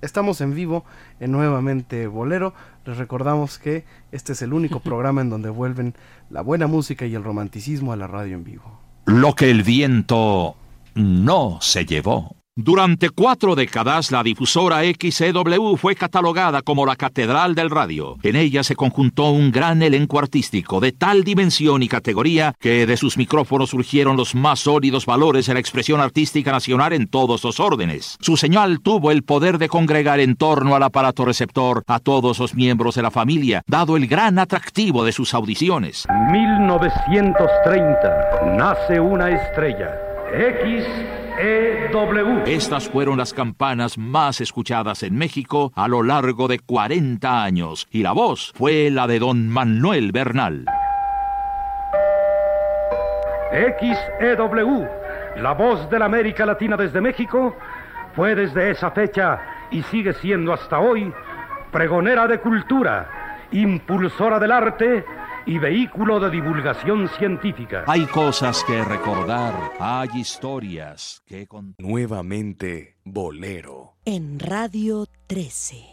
Estamos en vivo en Nuevamente Bolero. Les recordamos que este es el único programa en donde vuelven la buena música y el romanticismo a la radio en vivo. Lo que el viento no se llevó. Durante cuatro décadas, la difusora XCW fue catalogada como la Catedral del Radio. En ella se conjuntó un gran elenco artístico de tal dimensión y categoría que de sus micrófonos surgieron los más sólidos valores de la expresión artística nacional en todos los órdenes. Su señal tuvo el poder de congregar en torno al aparato receptor a todos los miembros de la familia, dado el gran atractivo de sus audiciones. 1930 nace una estrella. X EW. Estas fueron las campanas más escuchadas en México a lo largo de 40 años y la voz fue la de don Manuel Bernal. XEW, la voz de la América Latina desde México, fue desde esa fecha y sigue siendo hasta hoy pregonera de cultura, impulsora del arte y vehículo de divulgación científica. Hay cosas que recordar, hay historias que contar. Nuevamente, Bolero. En Radio 13.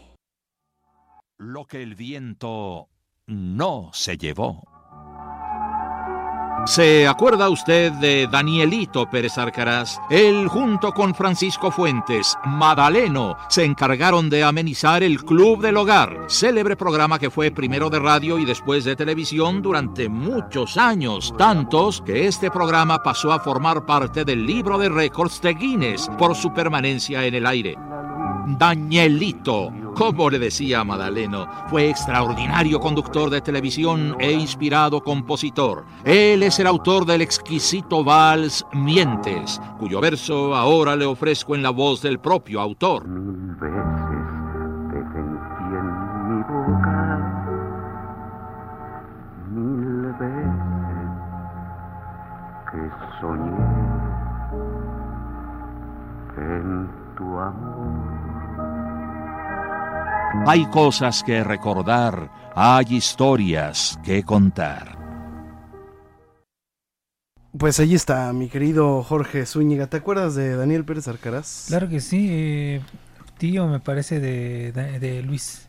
Lo que el viento no se llevó. ¿Se acuerda usted de Danielito Pérez Arcaraz? Él junto con Francisco Fuentes, Madaleno, se encargaron de amenizar el Club del Hogar, célebre programa que fue primero de radio y después de televisión durante muchos años, tantos que este programa pasó a formar parte del libro de récords de Guinness por su permanencia en el aire. Danielito, como le decía Madaleno, fue extraordinario conductor de televisión e inspirado compositor. Él es el autor del exquisito vals Mientes, cuyo verso ahora le ofrezco en la voz del propio autor. Mil veces te sentí en mi boca, mil veces que soñé en tu amor. Hay cosas que recordar, hay historias que contar. Pues allí está, mi querido Jorge Zúñiga. ¿Te acuerdas de Daniel Pérez Arcaraz? Claro que sí, eh, tío me parece de, de, Luis.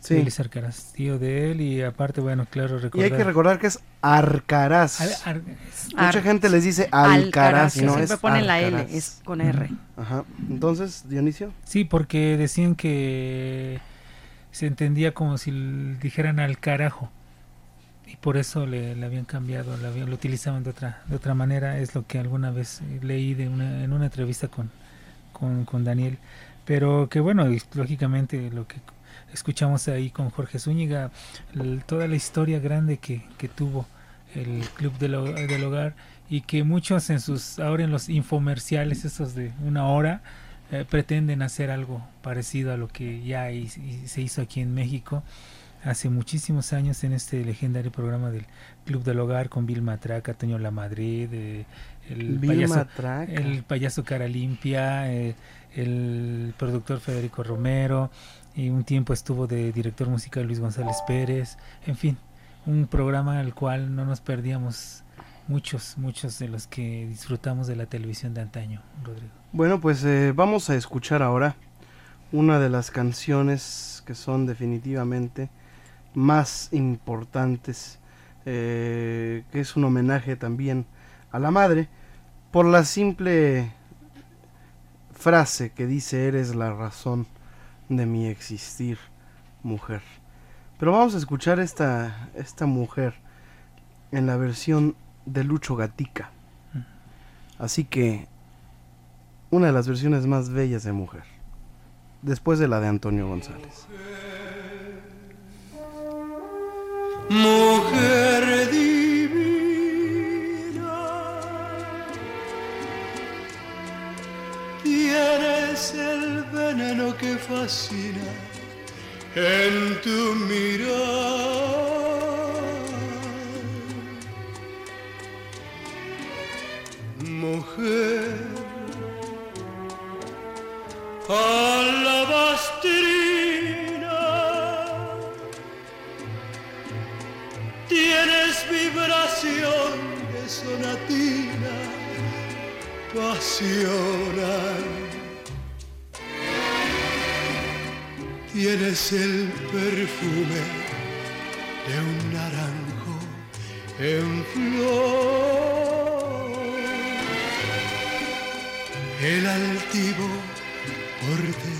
Sí. Félix Arcaraz, tío de él y aparte, bueno, claro, Y recordar... hay que recordar que es Arcaraz. Al- ar- Mucha Ar- gente les dice Alcaraz, Alcaraz, y que no siempre es ponen la L, es con R. Ajá. Entonces, Dionisio. Sí, porque decían que se entendía como si dijeran al carajo. Y por eso le, le habían cambiado, le habían- lo utilizaban de otra, de otra manera. Es lo que alguna vez leí de una, en una entrevista con, con, con Daniel. Pero que bueno, y lógicamente lo que escuchamos ahí con Jorge Zúñiga, toda la historia grande que, que tuvo el Club del, Ho- del Hogar y que muchos en sus, ahora en los infomerciales, esos de una hora, eh, pretenden hacer algo parecido a lo que ya se hizo aquí en México. Hace muchísimos años en este legendario programa del Club del Hogar con Bill Matraca, Toño La Madrid, eh, el, payaso, el payaso Cara Limpia, eh, el productor Federico Romero, y un tiempo estuvo de director musical Luis González Pérez, en fin, un programa al cual no nos perdíamos muchos, muchos de los que disfrutamos de la televisión de antaño, Rodrigo. Bueno, pues eh, vamos a escuchar ahora una de las canciones que son definitivamente más importantes, eh, que es un homenaje también a la madre, por la simple frase que dice eres la razón de mi existir, mujer. Pero vamos a escuchar esta, esta mujer en la versión de Lucho Gatica. Así que una de las versiones más bellas de mujer, después de la de Antonio González. Mujer divina, tienes el veneno que fascina en tu mirar. Mujer, alabastrina. Tienes vibración de sonatina pasional. Tienes el perfume de un naranjo en flor. El altivo porte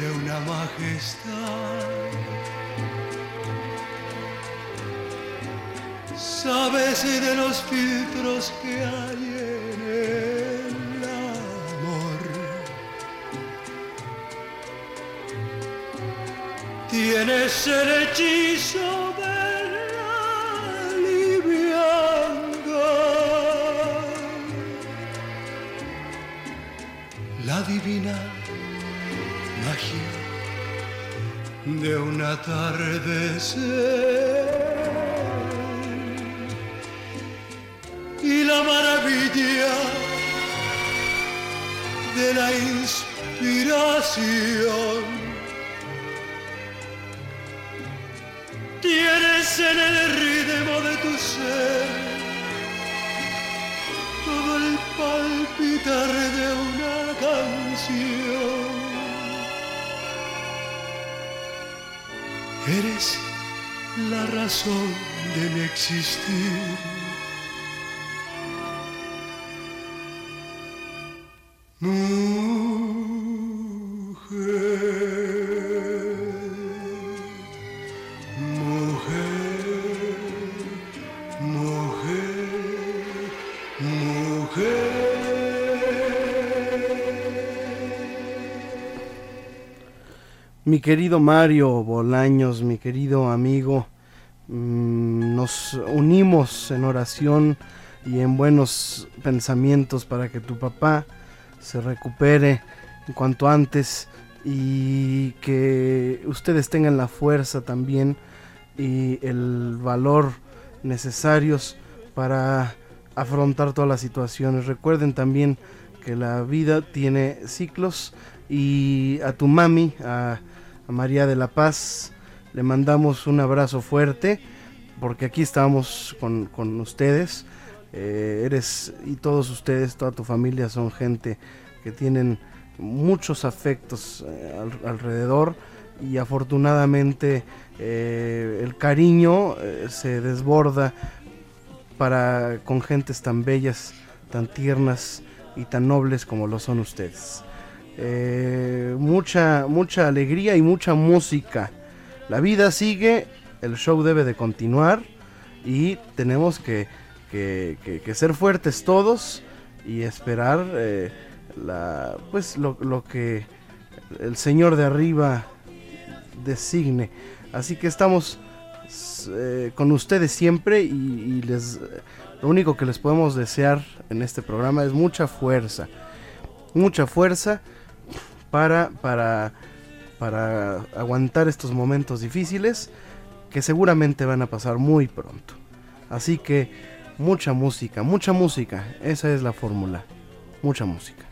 de una majestad. Sabes de los filtros que hay Tienes el hechizo de la liviandad. La divina magia de un atardecer. y la maravilla de la inspiración. Tienes en el ritmo de tu ser todo el palpitar de una canción. Eres la razón de mi existir. Mi querido Mario Bolaños, mi querido amigo, mm, nos unimos en oración y en buenos pensamientos para que tu papá se recupere cuanto antes y que ustedes tengan la fuerza también y el valor necesarios para afrontar todas las situaciones. Recuerden también que la vida tiene ciclos y a tu mami, a, María de la Paz, le mandamos un abrazo fuerte porque aquí estamos con, con ustedes. Eh, eres y todos ustedes, toda tu familia son gente que tienen muchos afectos eh, al- alrededor y afortunadamente eh, el cariño se desborda para con gentes tan bellas, tan tiernas y tan nobles como lo son ustedes. Eh, mucha, mucha alegría y mucha música. La vida sigue, el show debe de continuar y tenemos que, que- que- ser fuertes todos y esperar eh, la, pues lo, lo que el Señor de arriba designe. Así que estamos eh, con ustedes siempre y, y les lo único que les podemos desear en este programa es mucha fuerza, mucha fuerza para para para aguantar estos momentos difíciles que seguramente van a pasar muy pronto. Así que mucha música, mucha música, esa es la fórmula, mucha música.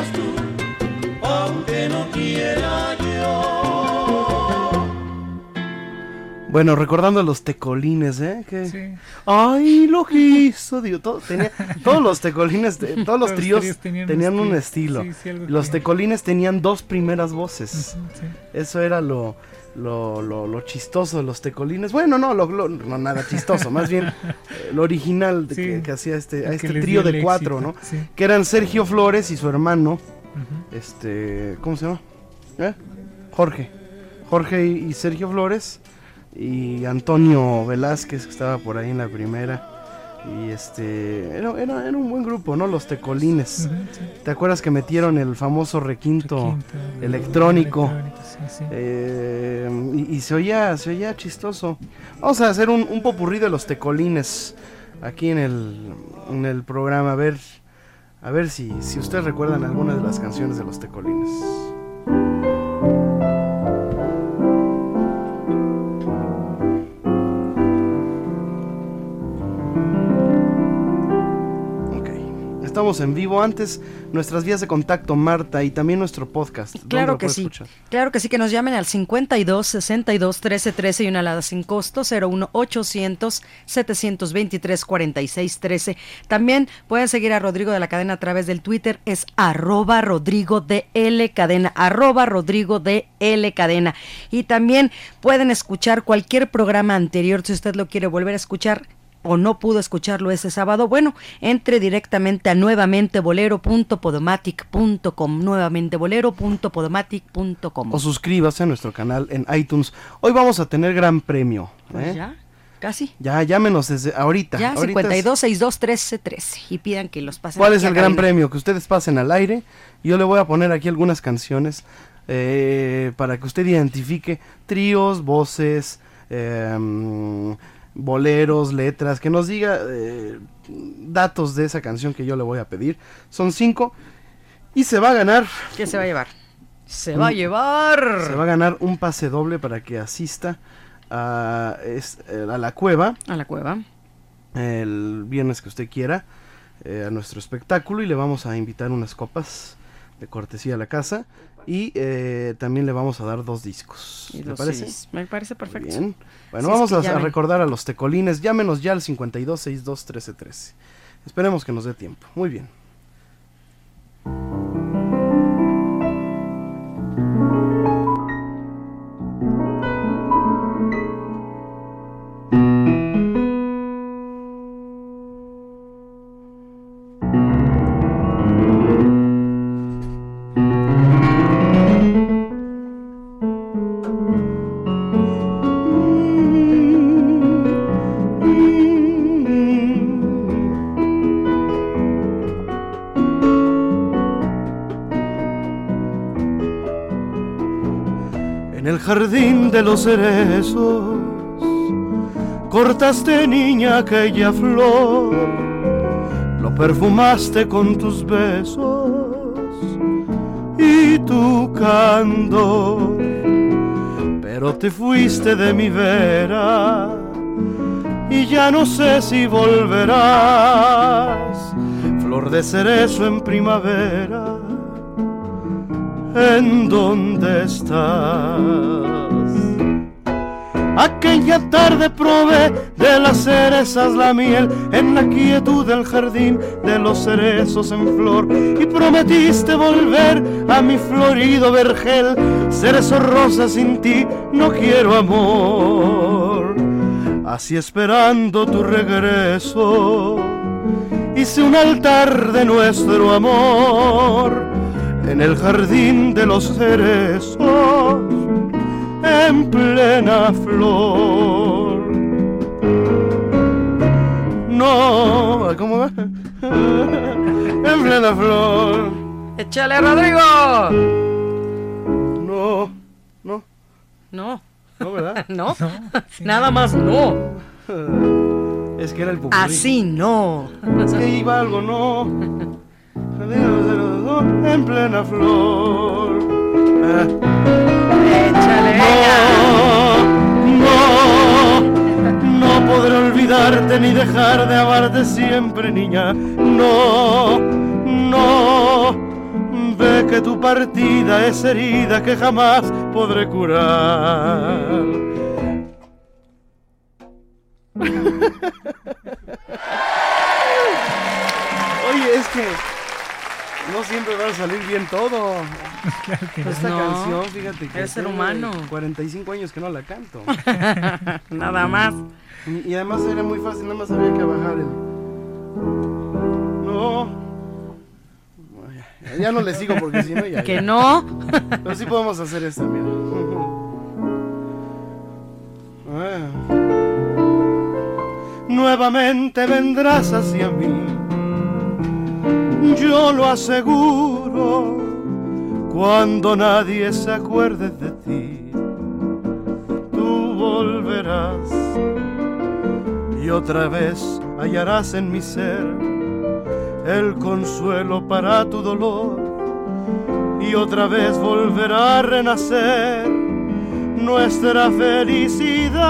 Quieras tú, aunque no quiera yo. Bueno, recordando los tecolines, ¿eh? Que... Ay, lo quiso Dios. Todo- tenía- todos los tecolines, de- todos los Los tríos tenían tenían, un estilo. Sí, sí, los que- tecolines tenían dos primeras voces. Sí. Eso era lo, lo, lo, lo chistoso de los tecolines. Bueno, no, lo, lo- no nada chistoso, más bien eh, lo original de que, que hacía este, a este trío de cuatro, éxito, ¿no? sí. Que eran Sergio Flores y su hermano, este, ¿cómo se llama? ¿Eh? Jorge. Jorge y, y Sergio Flores y Antonio Velázquez que estaba por ahí en la primera. Y este, era, era, era un buen grupo, ¿no? Los tecolines. Sí. ¿Te acuerdas que metieron el famoso requinto, Requinto, electrónico? electrónico, sí, sí. Eh, y, y se oía, se oía chistoso. Vamos a hacer un, un popurrí de los tecolines aquí en el, en el programa. A ver, a ver si, si ustedes recuerdan alguna de las canciones de los tecolines. Estamos en vivo antes, nuestras vías de contacto, Marta, y también nuestro podcast. ¿Dónde Claro que sí. escuchar? Claro que sí, que nos llamen al 52 62 13 13 y una alada sin costo 01 800 723 46 13. También pueden seguir a Rodrigo de la Cadena a través del Twitter, es arroba Rodrigo de L Cadena, arroba Rodrigo de L Cadena. Y también pueden escuchar cualquier programa anterior si usted lo quiere volver a escuchar o no pudo escucharlo ese sábado, bueno, entre directamente a nuevamentebolero.podomatic.com, nuevamentebolero.podomatic.com. O suscríbase a nuestro canal en iTunes. Hoy vamos a tener gran premio. Pues ¿eh? ya, casi. Ya, llámenos desde ahorita. Ya, ahorita 52 62 13 13 y pidan que los pasen. ¿Cuál es el gran premio? Que ustedes pasen al aire. Yo le voy a poner aquí algunas canciones eh, para que usted identifique tríos, voces, em, boleros, letras, que nos diga eh, datos de esa canción que yo le voy a pedir. Son cinco y se va a ganar. ¿Qué se va a llevar? Se un- va a llevar. Se va a ganar un pase doble para que asista a, es- eh, a la cueva. A la cueva. El viernes que usted quiera. eh, a nuestro espectáculo y le vamos a invitar unas copas de cortesía a la casa y eh, también le vamos a dar dos discos. ¿Le parece? CDs. Me parece perfecto. Bien. Bueno, es vamos que a, a recordar a los tecolines. Llámenos ya al 52621313. Esperemos que nos dé tiempo. Muy bien. De los cerezos cortaste niña aquella flor, lo perfumaste con tus besos y tu candor, pero te fuiste de mi vera y ya no sé si volverás. Flor de cerezo en primavera, ¿en dónde estás? Aquella tarde probé de las cerezas la miel en la quietud del jardín de los cerezos en flor y prometiste volver a mi florido vergel. Cerezo rosa sin ti no quiero amor. Así esperando tu regreso hice un altar de nuestro amor en el jardín de los cerezos en plena flor. No, ¿cómo va? en plena flor. ¡Échale, Rodrigo! No, no. No. No, ¿verdad? no. Nada más no. Es que era el popurrí. Así no. Es que iba algo, no. En plena flor. Ah. Ni dejar de amarte siempre, niña. No, no, ve que tu partida es herida que jamás podré curar. Oye, es que no siempre va a salir bien todo. Esta no. canción, fíjate que Eres ser humano. 45 años que no la canto. Nada más. Y, y además era muy fácil, nada más había que bajar el. No. Ya, ya no le sigo porque si no ya. Que ya. no. Pero sí podemos hacer esta, mira. Ah. Nuevamente vendrás hacia mí. Yo lo aseguro. Cuando nadie se acuerde de ti, tú volverás y otra vez hallarás en mi ser el consuelo para tu dolor y otra vez volverá a renacer nuestra felicidad.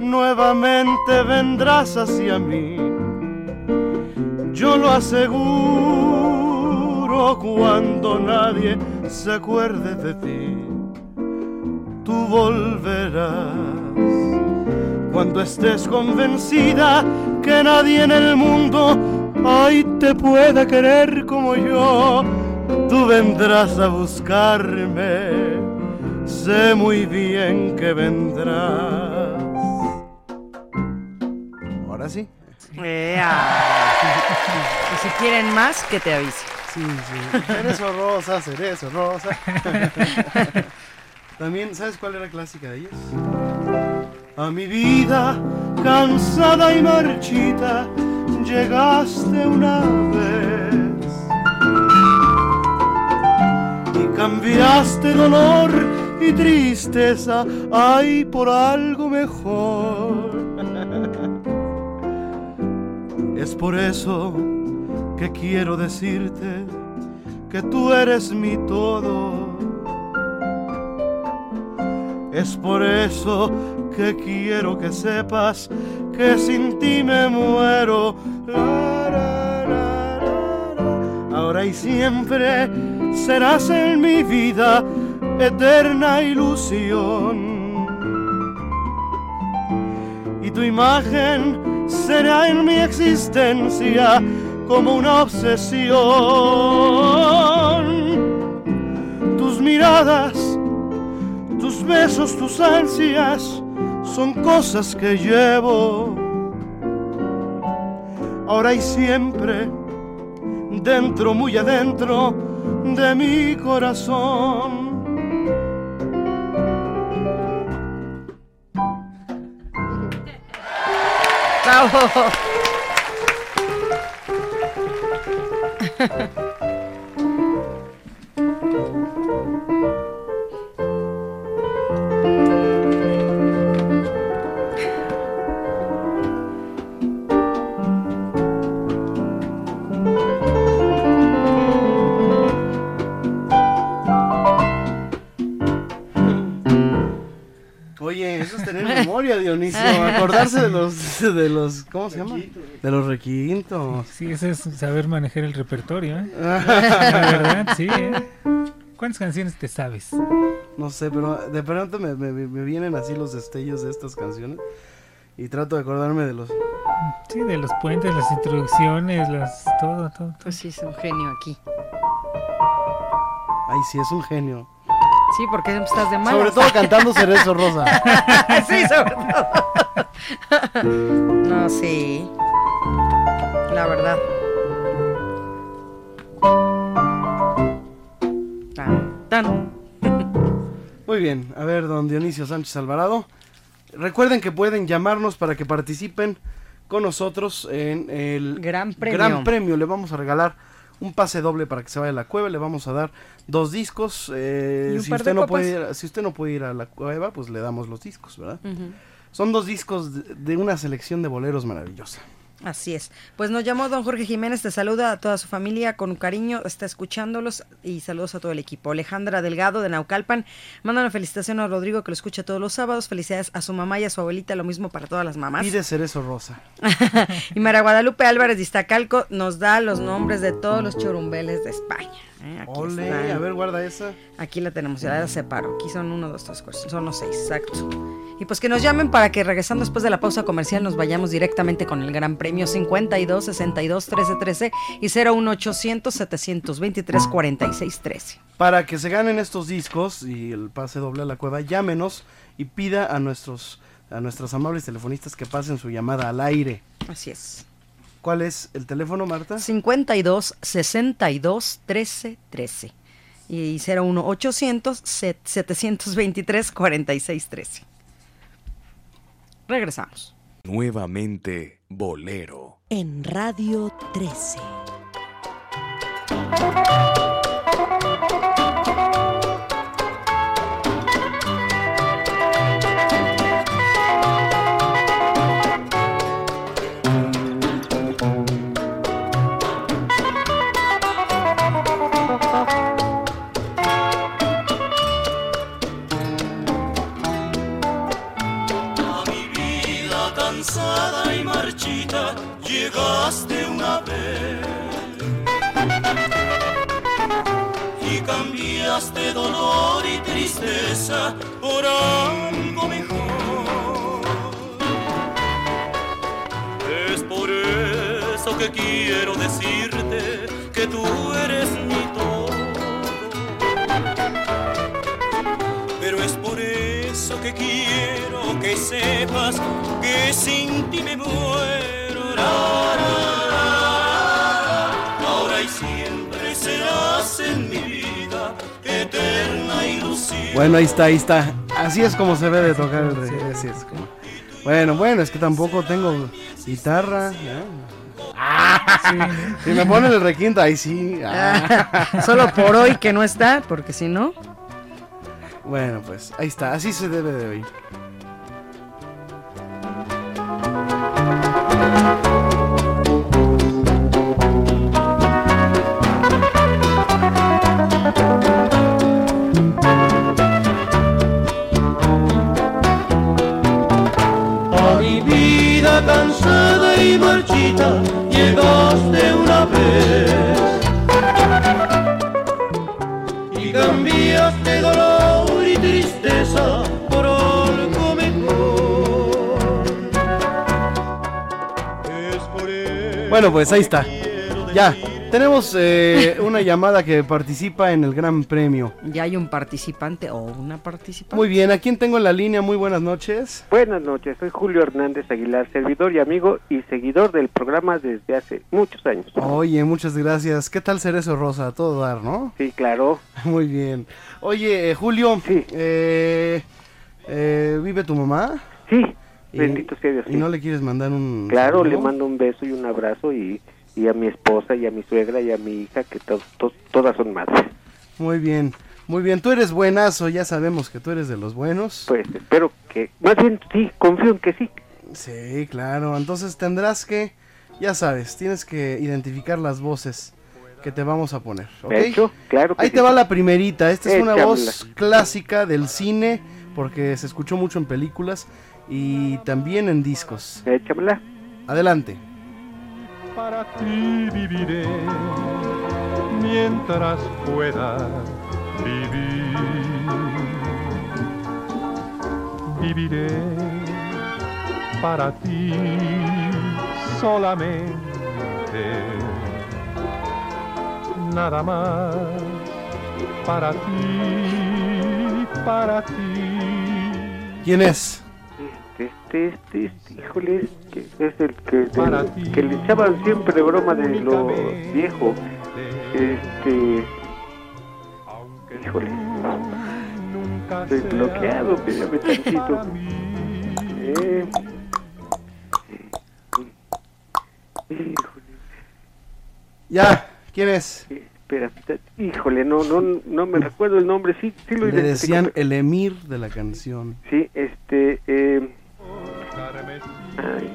Nuevamente vendrás hacia mí, yo lo aseguro cuando nadie se acuerde de ti. Tú volverás cuando estés convencida que nadie en el mundo hoy te pueda querer como yo. Tú vendrás a buscarme, sé muy bien que vendrás. Ahora sí. Ea. Y si quieren más, que te avise. Sí, sí. Cerezo rosa, cerezo rosa. También, ¿sabes cuál era clásica de ellos? A mi vida, cansada y marchita, llegaste una vez. Y cambiaste dolor y tristeza, ay, por algo mejor. Es por eso que quiero decirte que tú eres mi todo. Es por eso que quiero que sepas que sin ti me muero. Ahora y siempre serás en mi vida eterna ilusión. Tu imagen será en mi existencia como una obsesión. Tus miradas tus besos, tus ansias son cosas que llevo. Ahora y siempre, dentro, muy adentro de mi corazón. ¡Bravo! Memoria, Dionisio. Acordarse de los, de los, ¿cómo se llama? De los requintos. Sí, eso es saber manejar el repertorio, ¿eh? La verdad, sí, ¿eh? ¿Cuántas canciones te sabes? No sé, pero de pronto me, me- me vienen así los destellos de estas canciones. Y trato de acordarme de los... Sí, de los puentes, las introducciones, las todo, todo. Pues sí, es un genio aquí. Ay, sí, es un genio. Sí, porque estás de mal. Sobre todo cantando Cerezo Rosa. sí, sobre todo. no, sí. La verdad. Tan, tan. Muy bien, a ver, don Dionisio Sánchez Alvarado. Recuerden que pueden llamarnos para que participen con nosotros en el Gran Premio. Gran Premio. Le vamos a regalar un pase doble para que se vaya a la cueva. Le vamos a dar dos discos. eh, si, usted no puede ir, si usted no puede ir a la cueva, pues le damos los discos, ¿verdad? Son dos discos de, de una selección de boleros maravillosa. Así es. Pues nos llamó don Jorge Jiménez, te saluda a toda su familia con cariño, está escuchándolos y saludos a todo el equipo. Alejandra Delgado de Naucalpan, manda una felicitación a Rodrigo que lo escucha todos los sábados, felicidades a su mamá y a su abuelita, lo mismo para todas las mamás. Pide Cerezo Rosa. y Mara Guadalupe Álvarez de Iztacalco nos da los nombres de todos los churumbeles de España. ¿eh? Aquí Ole, están. a ver, guarda esa. Aquí la tenemos, ya la separo. Aquí son uno, dos, tres, cuatro. Son los seis, exacto. Y pues que nos llamen para que regresando después de la pausa comercial nos vayamos directamente con el Gran Premio 52 62 13 13 y 01800 723 46 13. Para que se ganen estos discos y el pase doble a la cueva, llámenos y pida a nuestros a nuestras amables telefonistas que pasen su llamada al aire. Así es. ¿Cuál es el teléfono, Marta? 52 62 13 13 y 01800 723 46 13. Regresamos. Nuevamente Bolero. En Radio 13. Llegaste una vez y cambiaste dolor y tristeza por algo mejor. Es por eso que quiero decirte que tú eres mi todo. Pero es por eso que quiero que sepas que sin ti me muero. Ra, ra, ra, ra. Ahora y siempre serás en mi vida eterna ilusión. Bueno, ahí está, ahí está. Así es como se ve de tocar el re- así es como- Bueno, bueno, es que tampoco tengo guitarra. ¿eh? Si me ponen el requinto, ahí sí. ah. Solo por hoy que no está, porque si no. Bueno, pues ahí está, así se debe de oír. Y marchita llegaste una vez y cambiaste dolor y tristeza por algo mejor. Es por Bueno, pues ahí está. Ya, tenemos eh, una llamada que participa en el Gran Premio. Ya hay un participante o una participante. Muy bien, ¿a quién tengo en la línea? Muy buenas noches. Buenas noches, soy Julio Hernández Aguilar, servidor y amigo y seguidor del programa desde hace muchos años. Oye, muchas gracias. ¿Qué tal Cerezo Rosa? Todo dar, ¿no? Sí, claro. Muy bien. Oye, eh, Julio, eh, eh, ¿vive tu mamá? Sí, Y- bendito sea Dios. ¿Y sí. no le quieres mandar un Claro, saludo? le mando un beso y un abrazo y, y a mi esposa y a mi suegra y a mi hija, que to- to- todas son madres. Muy bien, muy bien. Tú eres buenazo, ya sabemos que tú eres de los buenos. Pues espero que, más bien sí, confío en que sí. Sí, claro. Entonces tendrás que, ya sabes, tienes que identificar las voces que te vamos a poner. ¿ok? De hecho, claro que Ahí sí. te va la primerita. Esta es una voz clásica del cine porque se escuchó mucho en películas y también en discos. Échamela. Adelante. Para ti viviré mientras pueda vivir. Viviré para ti solamente. Nada más para ti, para ti. ¿Quién es? Este, este, este, que es el que, del- que le echaban siempre broma de lo viejo. Este. Híjole. Estoy bloqueado, espérame tantito. Eh, Ya, ¿quién es? espera, híjole, no, no, no me recuerdo el nombre, sí, sí lo Le decían el emir de la canción. Sí, este. Eh, ay,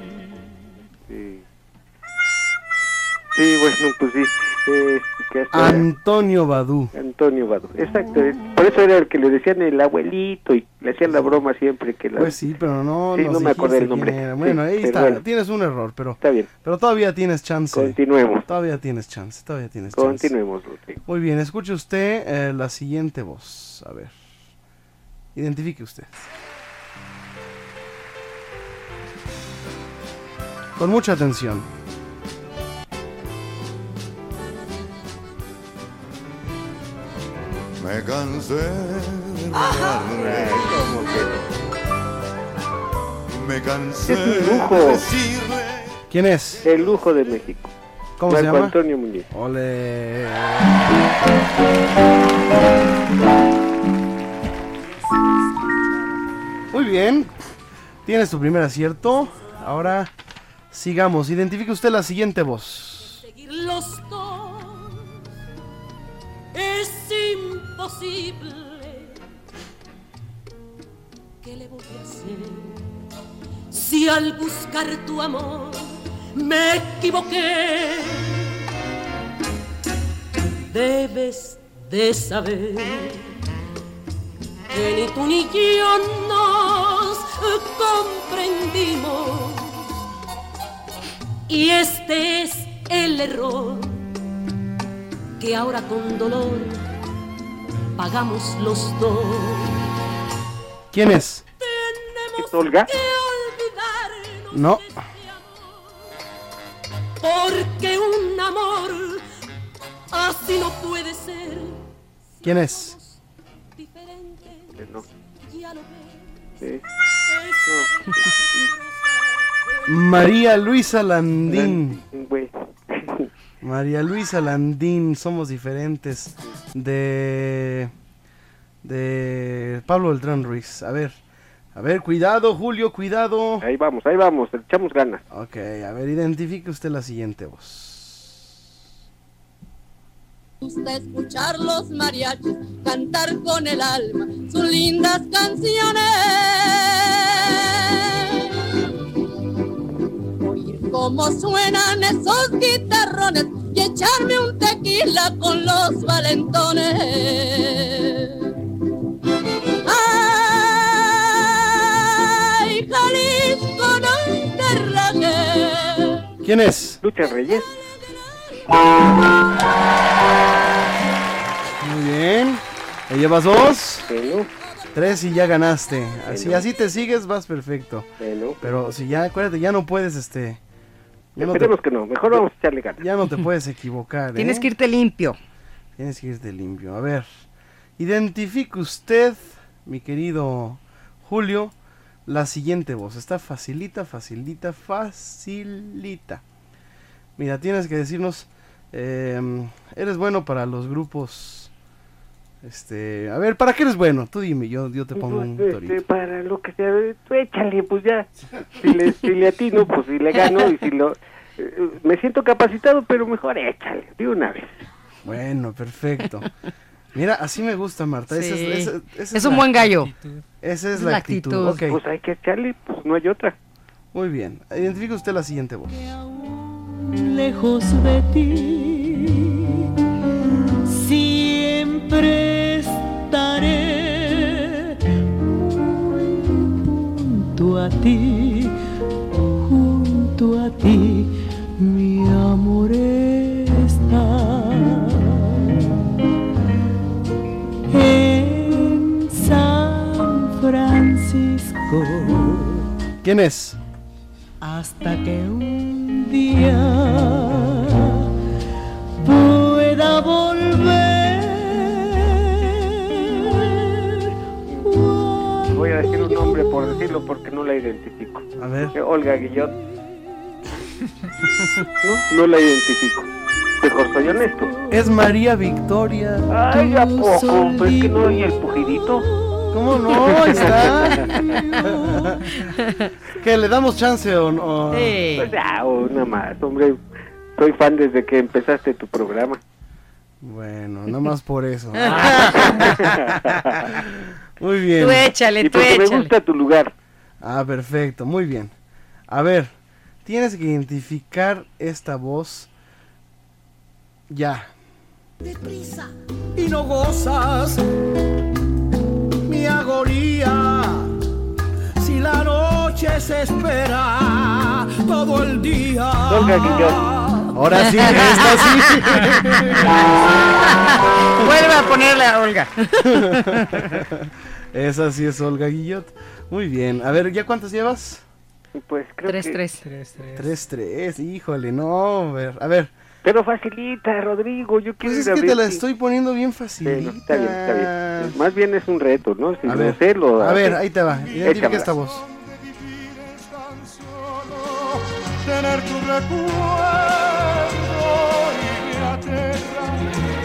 Sí, bueno, pues sí. eh, que Antonio Badú. Antonio Vado, exacto. es- Por eso era el que le decían el abuelito y le hacían la broma siempre que la. Pues sí, pero no, Sí, no me acordé el nombre. Bueno, Sí, ahí está. bueno. Tienes un error, pero. Está bien. Pero todavía tienes chance. Continuemos. Todavía tienes chance, todavía tienes chance. Continuemos, Rodrigo. Muy bien, escuche usted eh, la siguiente voz. A ver. Identifique usted. Con mucha atención. Me cansé de rogarle. Me cansé Es un lujo. de decirle. ¿Quién es? El lujo de México. ¿Cómo se llama? Antonio Muñiz. Ole. Muy bien. Tienes tu primer acierto. Ahora sigamos. Identifique usted la siguiente voz. Imposible. ¿Qué le voy a hacer si al buscar tu amor me equivoqué? Debes de saber que ni tú ni yo nos comprendimos. Y este es el error que ahora con dolor pagamos los dos. ¿Quién es? ¿Es Olga? No. Porque un amor así no puede ser. ¿Quién es? Sí. María Luisa Landín. Güey. María Luisa Landín, somos diferentes. De. De. Pablo Beltrán Ruiz. A ver. A ver, cuidado, Julio, cuidado. Ahí vamos, ahí vamos, le echamos ganas. Ok, a ver, identifique usted la siguiente voz. gusta escuchar los mariachis cantar con el alma sus lindas canciones. Cómo suenan esos guitarrones y echarme un tequila con los valentones. Ay, Jalisco, no te rajes. ¿Quién es? Lucha Reyes. Muy bien. ¿Le llevas dos? Tres y ya ganaste. Así, así te sigues, vas perfecto. Pero si ya, acuérdate, ya no puedes, este... ya no te- Esperemos que no, mejor vamos a echarle ganas. Ya no te puedes equivocar, Tienes ¿eh? que irte limpio. Tienes que irte limpio. A ver, identifique usted, mi querido Julio, la siguiente voz. Está facilita, facilita, facilita. Mira, tienes que decirnos, eh, eres bueno para los grupos... Este, a ver, ¿para qué eres bueno? Tú dime, yo, yo te pongo un Pues, torito. este, para lo que sea, tú échale, pues ya. Si le, si le atino, pues si le gano y si lo... eh, me siento capacitado, pero mejor échale, de una vez. Bueno, perfecto. Mira, así me gusta, Marta. Esa es, esa- esa Es la un buen gallo. actitud. Esa es Es la, la actitud. actitud. ok. Pues hay que echarle, pues no hay otra. Muy bien. Identifique usted la siguiente voz. lejos de ti. A ti, junto a ti, mi amor está. En San Francisco. ¿Quién es? Hasta que un día a decir un nombre por decirlo porque no la identifico. A ver. Olga Guillot. no, no la identifico. Mejor soy honesto. Es María Victoria. Ay, ¿a poco? Pues que no oye el pujidito. ¿Cómo no? Ahí está. ¿Qué, le damos chance o no? Pues ya, una más, hombre. Soy fan desde que empezaste tu programa. Bueno, nada más por eso. Muy bien. Tú échale, y tú porque me échale. gusta tu lugar. Ah, perfecto, muy bien. A ver, tienes que identificar esta voz ya. y no gozas mi agonía. Si la noche se espera todo el día. Guillot. Ahora sí, esta sí. Vuelve a ponerle a Olga. Esa sí es Olga Guillot. Muy bien. A ver, ¿ya cuántas llevas? Pues creo Tres, que... tres. Tres, tres. Híjole, no. A ver, a ver. Pero facilita, Rodrigo. Yo quiero Pues es ir a que ver te la si- estoy poniendo bien facilita. está bien, está bien. Más bien es un reto, ¿no? Si A no ver, sé, lo a ver, ahí te va. Identifica esta voz. tener tu recuerdo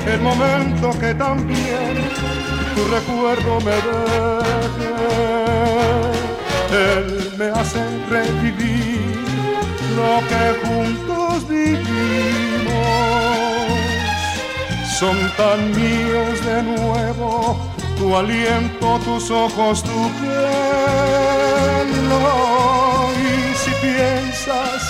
el momento que también tu recuerdo me deje. Él me hace revivir lo que juntos vivimos. Son tan míos de nuevo tu aliento, tus ojos, tu pelo. Y si piensas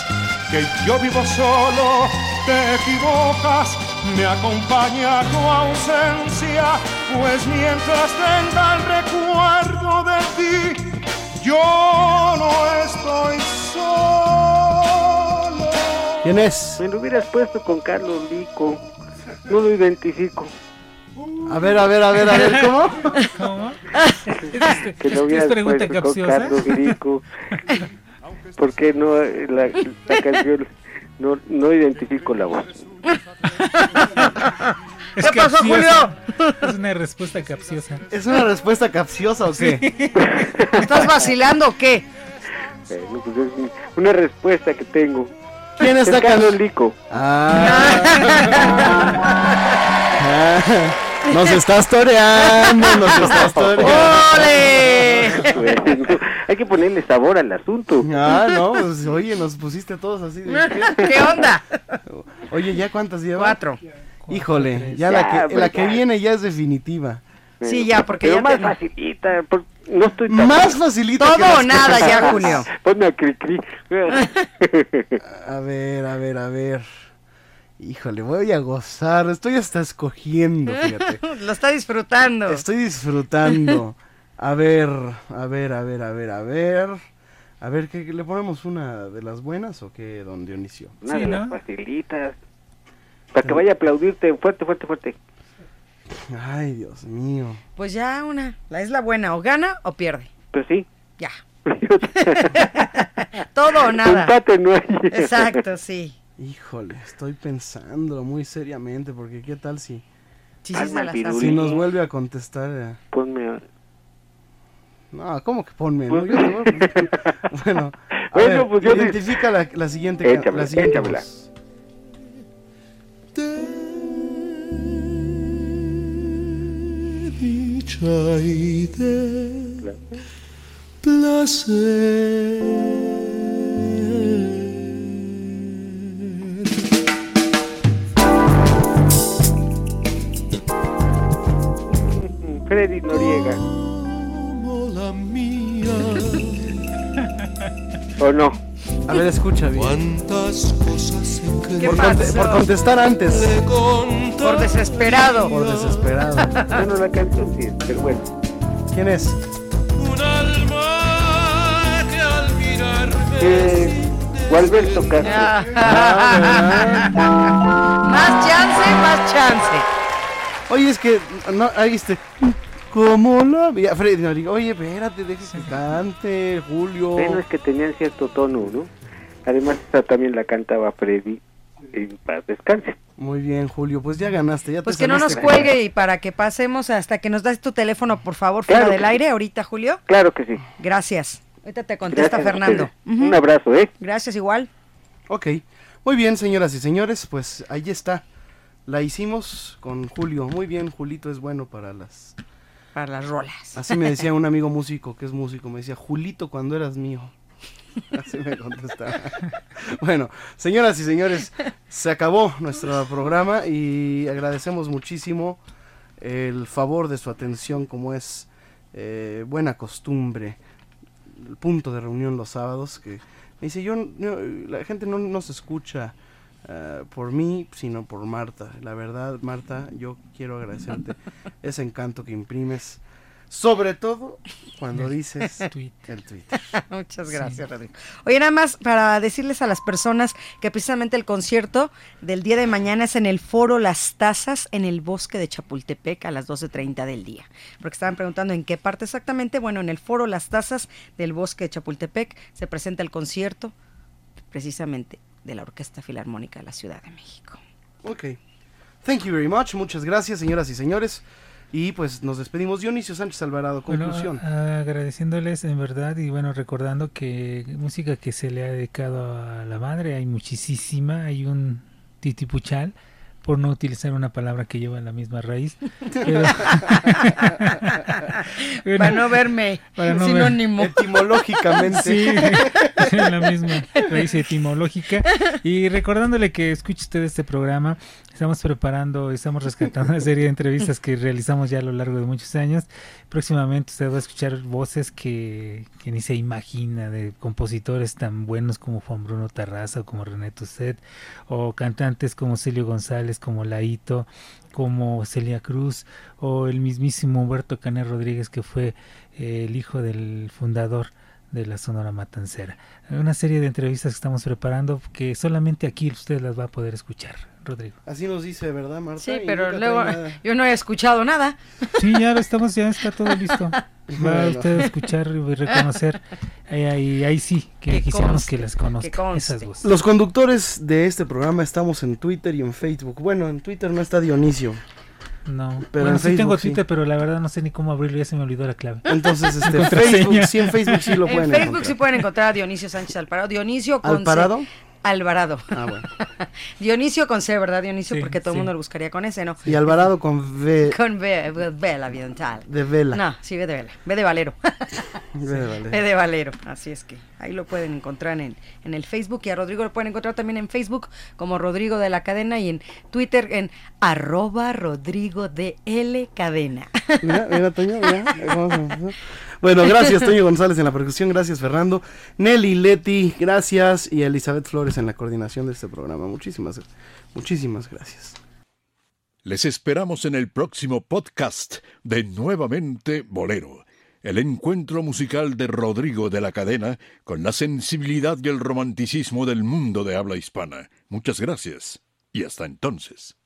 que yo vivo solo, te equivocas, me acompaña tu ausencia, pues mientras tenga el recuerdo de ti, yo no estoy solo. ¿Quién es? Me lo hubieras puesto con Carlos Lico. No lo identifico. A ver, a ver, a ver, a ver, ¿cómo? ¿Cómo? Que lo ¿Es hubieras pregunta puesto con capciosa? Carlos Lico. ¿Por qué no eh, la, la canción? No, no identifico la voz. Es ¿Qué pasó, capciosa. Es una respuesta capciosa. ¿Es una respuesta capciosa o qué? ¿Estás vacilando o qué? Bueno, pues es una respuesta que tengo. ¿Quién está Es Carlos Lico. Ah. Ah, Nos estás toreando, nos estás toreando. ¡Ole! Bueno, hay que ponerle sabor al asunto. Ah, no, pues oye, nos pusiste todos así. de- ¿Qué onda? Oye, ¿ya cuántas llevas? Cuatro. Híjole, ya Ya, la que, pues, la que ya. viene ya es definitiva. Sí, ya, porque Pero ya más te- facilita. por- No estoy tan- Más facilita Todo o nada cosas. ya, Junio. Ponme a Cricri. A ver, a ver, a ver. Híjole, voy a gozar. Estoy hasta escogiendo, fíjate. Lo está disfrutando. Estoy disfrutando. A ver, a ver, a ver, a ver, a ver. A ver, ¿qué, ¿le ponemos una de las buenas o qué, don Dionisio? Una Sí, de ¿no? las facilitas. Para que vaya a aplaudirte fuerte, fuerte, fuerte. Ay, Dios mío. Pues ya una. La es la buena. O gana o pierde. Pues sí. Ya. Todo o nada. Empate no hay. Exacto, sí. Híjole, estoy pensando muy seriamente porque qué tal si, si nos vuelve a contestar. eh? Ponme. No, ¿cómo que ponme? Pues- No, yo no- bueno, a Bueno, ver, pues yo te- identifica la, la siguiente, Échamela, la siguiente échamela. voz. dicha y de placer. Freddy Noriega. ¿O no? A ver, escucha bien. Cuántas cosas ¿Qué Por, conte- por contestar antes. Por desesperado. Por desesperado. Bueno, la canción sí, pero bueno. ¿Quién es? Un alma que al Eh, Gualberto Castro. más chance, más chance. Oye, es que, no, ahí este. ¿Cómo lo vi? Freddy, no, digo, oye, espérate, deja que cante, Julio. Bueno, es que tenían cierto tono, ¿no? Además, esta también la cantaba Freddy en paz descanse. Muy bien, Julio, pues ya ganaste. Ya Pues te que no nos cuelgue y para que pasemos hasta que nos das tu teléfono, por favor, fuera Claro del aire, ahorita, Julio. Claro que sí. Gracias. Ahorita te contesta Gracias Fernando. Un abrazo, ¿eh? Gracias, igual. Ok, muy bien, señoras y señores, pues ahí está. La hicimos con Julio. Muy bien, Julito es bueno para las... Para las rolas. Así me decía un amigo músico que es músico, me decía, Julito cuando eras mío. Así me contestaba. Bueno, señoras y señores, se acabó nuestro programa y agradecemos muchísimo el favor de su atención como es eh, buena costumbre. El punto de reunión los sábados que me dice, yo, yo- la gente no nos escucha eh, por mí, sino por Marta. La verdad, Marta, yo quiero agradecerte ese encanto que imprimes, sobre todo cuando dices el Twitter. Muchas gracias, Rodrigo. Oye, nada más para decirles a las personas que precisamente el concierto del día de mañana es en el Foro Las Tazas en el Bosque de Chapultepec a las 12.30 del día. Porque estaban preguntando en qué parte exactamente. Bueno, en el Foro Las Tazas del Bosque de Chapultepec se presenta el concierto precisamente de la Orquesta Filarmónica de la Ciudad de México. Ok. Thank you very much. Muchas gracias, señoras y señores. Y pues nos despedimos. Dionisio Sánchez Alvarado, Bueno, conclusión. a- agradeciéndoles en verdad y bueno, recordando que música que se le ha dedicado a la madre hay muchísima, hay un titipuchal, por no utilizar una palabra que lleva la misma raíz. pero- Bueno, Para no verme para no ver- sinónimo. Etimológicamente. Sí, la misma raíz etimológica. Y recordándole que escuche usted este programa, estamos preparando, estamos rescatando una serie de entrevistas que realizamos ya a lo largo de muchos años. Próximamente usted va a escuchar voces que, que ni se imagina de compositores tan buenos como Juan Bruno Tarraza o como René Tusset, o cantantes como Celio González, como Laito, como Celia Cruz, o el mismísimo Humberto Canet Rodríguez, que fue eh, el hijo del fundador de la Sonora Matancera. Una serie de entrevistas que estamos preparando que solamente aquí usted las va a poder escuchar, Rodrigo. Así nos dice, ¿verdad, Marta? Sí, Y pero luego yo no he escuchado nada. Sí, ya lo estamos, ya está todo listo. Va Bueno. usted a escuchar y reconocer. Ahí, ahí, ahí sí, que, Que quisiéramos conste, que las que conozca. conste. Esas voces. Los conductores de este programa estamos en Twitter y en Facebook. Bueno, en Twitter no está Dionisio. No, Pero bueno, en sí Facebook tengo sí. Twitter, pero la verdad no sé ni cómo abrirlo, ya se me olvidó la clave. Entonces, este, Contraseña. Facebook, sí, en Facebook sí lo En pueden Facebook encontrar. sí pueden encontrar a Dionisio Sánchez Alvarado. Dionisio con ¿Alvarado? C. Alvarado. Ah, bueno. Dionisio con C, ¿verdad, Dionisio? Sí, Porque todo el sí. mundo lo buscaría con ese, ¿no? Y Alvarado con V Con B, B, vela, bien tal. de vela. No, sí, B de vela. B de Valero. V de Valero. B de Valero. Así es que ahí lo pueden encontrar en, en el Facebook. Y a Rodrigo lo pueden encontrar también en Facebook como Rodrigo de la Cadena y en Twitter en arroba Rodrigo de L Cadena. Mira, mira, Toño, mira. Bueno, gracias Toño González en la percusión, gracias Fernando, Nelly Leti, gracias y Elizabeth Flores en la coordinación de este programa. Muchísimas, muchísimas gracias. Les esperamos en el próximo podcast de Nuevamente Bolero, el encuentro musical de Rodrigo de la Cadena con la sensibilidad y el romanticismo del mundo de habla hispana. Muchas gracias y hasta entonces.